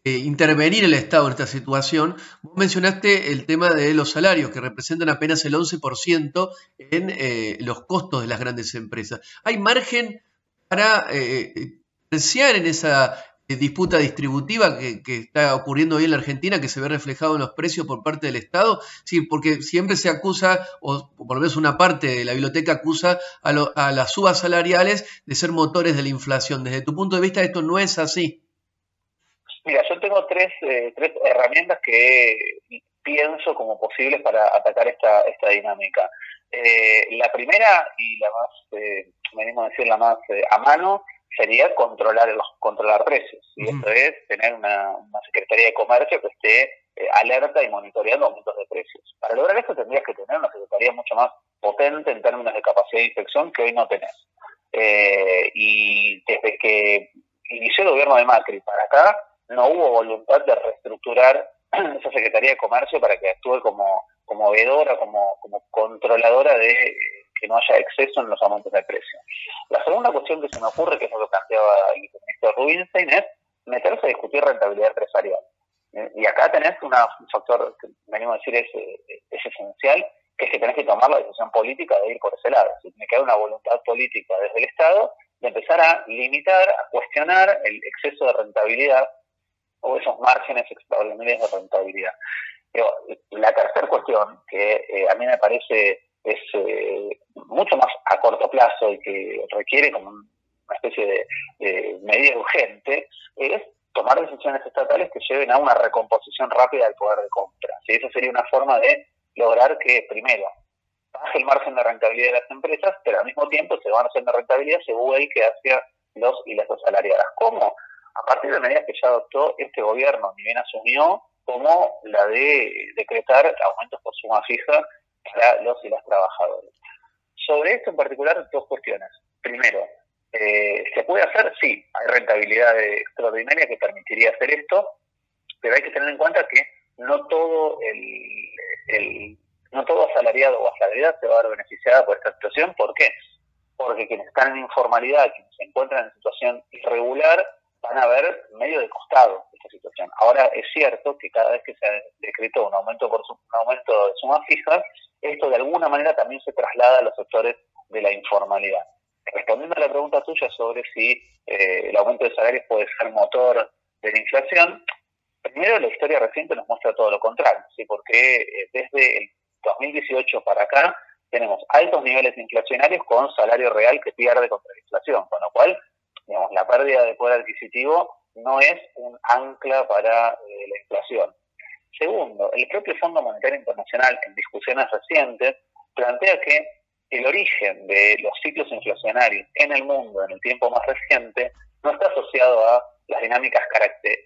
eh, intervenir el Estado en esta situación? Vos mencionaste el tema de los salarios, que representan apenas el 11% en los costos de las grandes empresas. ¿Hay margen para apreciar en esa disputa distributiva que, está ocurriendo hoy en la Argentina, que se ve reflejado en los precios por parte del Estado? Sí, porque siempre se acusa, o por lo menos una parte de la biblioteca acusa a, las subas salariales de ser motores de la inflación. Desde tu punto de vista, esto no es así. Mira, yo tengo tres, eh, tres herramientas que pienso como posibles para atacar esta, esta dinámica. Eh, la primera y la más, eh, venimos a decir la más a mano, sería controlar los controlar precios. Y esto es tener una, Secretaría de Comercio que esté eh, alerta y monitoreando aumentos de precios. Para lograr esto tendrías que tener una Secretaría mucho más potente en términos de capacidad de inspección que hoy no tenés. Eh, y desde que inició el gobierno de Macri para acá, no hubo voluntad de reestructurar *clears throat* esa Secretaría de Comercio para que actúe como, como vedora, como, como controladora de que no haya exceso en los aumentos de precio. La segunda cuestión que se me ocurre, que es lo que planteaba el viceministro Rubinstein, es meterse a discutir rentabilidad empresarial. Eh, y acá tenés un factor que venimos a decir es, eh, es esencial, que es que tenés que tomar la decisión política de ir por ese lado. Tiene que haber una voluntad política desde el Estado de empezar a limitar, a cuestionar el exceso de rentabilidad o esos márgenes extraordinarios de rentabilidad. Pero la tercera cuestión, que eh, a mí me parece es eh, mucho más a corto plazo y que requiere como una especie de, medida urgente, es tomar decisiones estatales que lleven a una recomposición rápida del poder de compra. ¿sí? Esa sería una forma de lograr que, primero, baje el margen de rentabilidad de las empresas, pero al mismo tiempo ese margen de rentabilidad se que hacia los y las asalariadas. ¿Cómo? A partir de medidas que ya adoptó este gobierno, ni bien asumió, como la de decretar aumentos por suma fija para los y las trabajadores. Sobre esto en particular, dos cuestiones. Primero, eh, ¿se puede hacer? Sí, hay rentabilidad extraordinaria que permitiría hacer esto, pero hay que tener en cuenta que no todo el, no todo asalariado o asalariada se va a ver beneficiada por esta situación. ¿Por qué? Porque quienes están en informalidad, quienes se encuentran en situación irregular, van a ver medio de costado esta situación. Ahora es cierto que cada vez que se decretó un aumento por un aumento de sumas fijas, esto de alguna manera también se traslada a los sectores de la informalidad. Respondiendo a la pregunta tuya sobre si eh, el aumento de salarios puede ser motor de la inflación, primero la historia reciente nos muestra todo lo contrario, ¿sí? porque eh, desde el 2018 para acá tenemos altos niveles inflacionarios con salario real que pierde contra la inflación, con lo cual digamos, la pérdida de poder adquisitivo no es un ancla para eh, la inflación. Segundo, el propio Fondo Monetario Internacional, en discusiones recientes, plantea que el origen de los ciclos inflacionarios en el mundo en el tiempo más reciente no está asociado a las dinámicas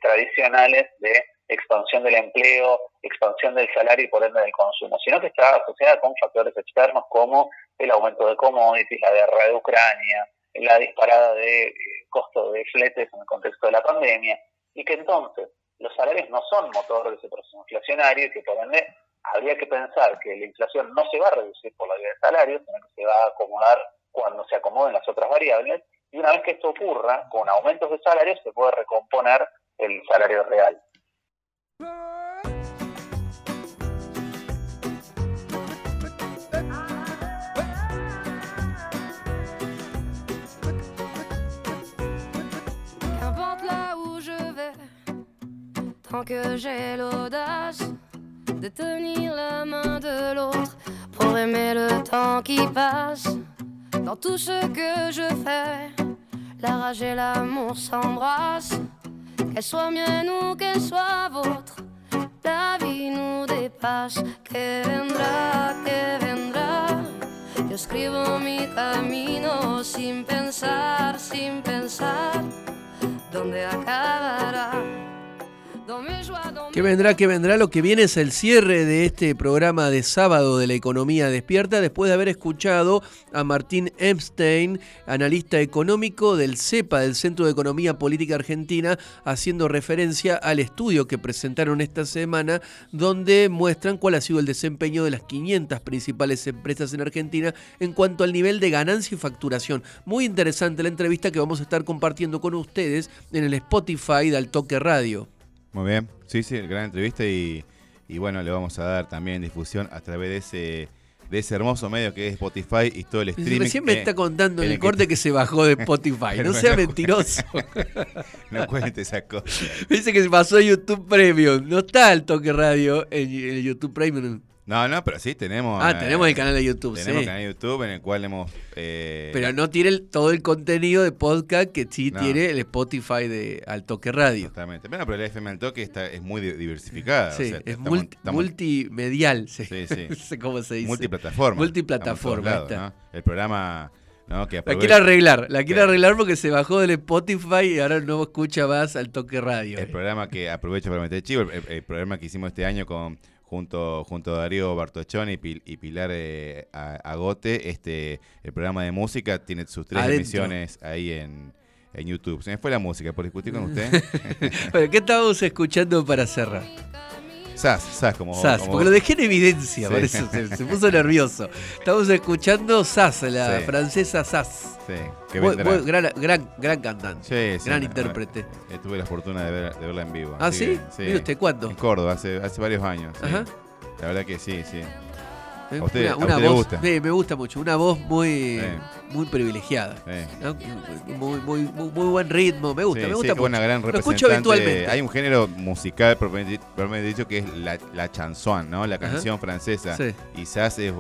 tradicionales de expansión del empleo, expansión del salario y por ende del consumo, sino que está asociada con factores externos como el aumento de commodities, la guerra de Ucrania, la disparada de eh, costo de fletes en el contexto de la pandemia, y que entonces los salarios no son motor de ese proceso inflacionario y que por ende habría que pensar que la inflación no se va a reducir por la vía de salarios, sino que se va a acomodar cuando se acomoden las otras variables, y una vez que esto ocurra, con aumentos de salarios se puede recomponer el salario real. Quand que j'ai l'audace de tenir la main de l'autre pour aimer le temps qui passe. Dans tout ce que je fais, la rage et l'amour s'embrassent. Qu'elle soit mienne ou qu'elle soit vôtre, la vie nous dépasse. Que vendrá, que vendrá. Yo escribo mi camino sin pensar, sin pensar dónde acabará. ¿Qué vendrá? ¿Qué vendrá? Lo que viene es el cierre de este programa de sábado de la economía despierta después de haber escuchado a Martín Epstein, analista económico del CEPA, del Centro de Economía Política Argentina, haciendo referencia al estudio que presentaron esta semana donde muestran cuál ha sido el desempeño de las 500 principales empresas en Argentina en cuanto al nivel de ganancia y facturación. Muy interesante la entrevista que vamos a estar compartiendo con ustedes en el Spotify del Toque Radio. Muy bien, sí, sí, gran entrevista y, y bueno, le vamos a dar también difusión a través de ese de ese hermoso medio que es Spotify y todo el streaming. Recién me está contando en el corte que se bajó de *laughs* Spotify. no sea mentiroso. *laughs* no cuente esa cosa. *laughs* Dice que se pasó a YouTube Premium. No está el toque radio en, en YouTube Premium. No, no, pero sí tenemos. Ah, eh, tenemos el canal de YouTube, Tenemos sí. canal de YouTube en el cual hemos. eh, Pero no tiene el- todo el contenido de podcast que sí No. tiene el Spotify de Al Toque Radio. Exactamente. Bueno, pero la FM al toque está, es muy di- diversificada. o Sí, sea, es estamos- multi- estamos- multimedial. Sí, *laughs* Sí, sí. no sé cómo se dice. Multiplataforma. Multiplataforma. Lados, está. ¿no? El programa. ¿no? que La quiere arreglar, la quiere arreglar porque se bajó del Spotify y ahora no escucha más al toque radio. El programa que aprovecho para meter chivo, el, el- el programa que hicimos este año con junto junto a Darío Bartochón y, Pil- y Pilar eh, Agote, este el programa de música tiene sus tres Adentro. emisiones ahí en, en YouTube. Se me fue la música por discutir con usted. *laughs* Bueno, ¿qué estábamos escuchando para cerrar? Sas, Sas, como Sas, como- porque lo dejé en evidencia, Sí. por eso se, se puso nervioso. Estamos escuchando Sas, la Sí. francesa Sas. Sí, que Muy- vendrá. muy gran, gran, gran cantante, Sí, gran intérprete. tuve la fortuna de, ver- de verla en vivo. ¿Ah, sí? que, Mire usted, ¿cuándo? En Córdoba, hace, hace varios años. Ajá. La verdad que sí, sí. Eh, ¿A usted, una a una le voz, gusta? sí, me gusta mucho, una voz muy, Sí. muy privilegiada. Sí. ¿no? Muy, muy, muy, muy buen ritmo, me gusta, Sí, me sí, gusta una mucho. gran Lo escucho habitualmente. Hay un género musical propiamente dicho que es la, la chanson, ¿no? La canción francesa. Sí. Y Sass es,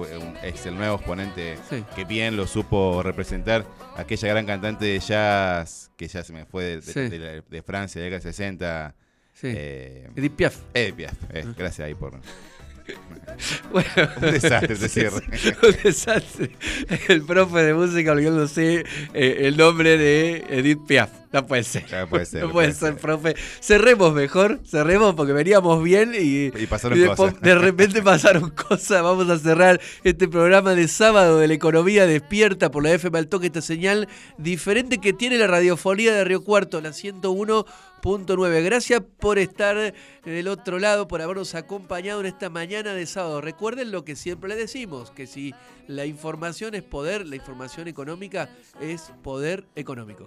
el nuevo exponente Sí. que bien lo supo representar. Aquella gran cantante de jazz que ya se me fue de, de- Sí. de la- de Francia, de la década 60. Sí. eh, Edith Piaf. Edith Piaf. eh, gracias ahí por... *laughs* Bueno, *laughs* un desastre ese *laughs* cierre. un desastre. El profe de música olvidándose eh, el nombre de Edith Piaf. No puede ser. Ya puede ser, No puede ser, profe. Cerremos mejor, cerremos porque veníamos bien y, Y pasaron y después cosas. de repente pasaron cosas. Vamos a cerrar este programa de sábado de la economía despierta por la FM al toque, esta señal diferente que tiene la radiofonía de Río Cuarto, la 101.9. Gracias por estar del otro lado, por habernos acompañado en esta mañana de sábado. Recuerden lo que siempre les decimos, que si la información es poder, la información económica es poder económico.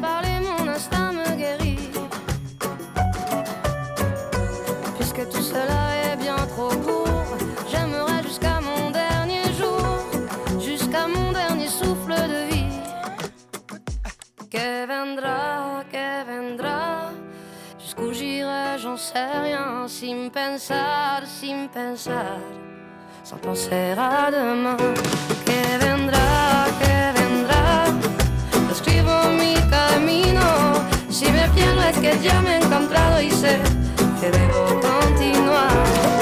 Parler mon instinct me guérit. Puisque tout cela est bien trop court, j'aimerais jusqu'à mon dernier jour, jusqu'à mon dernier souffle de vie. Que vendrá, que vendrá, jusqu'où j'irai, j'en sais rien, sin pensar, sin pensar sans penser à demain. Que vendrá, que Si me pierdo es que ya me he encontrado y sé que debo continuar.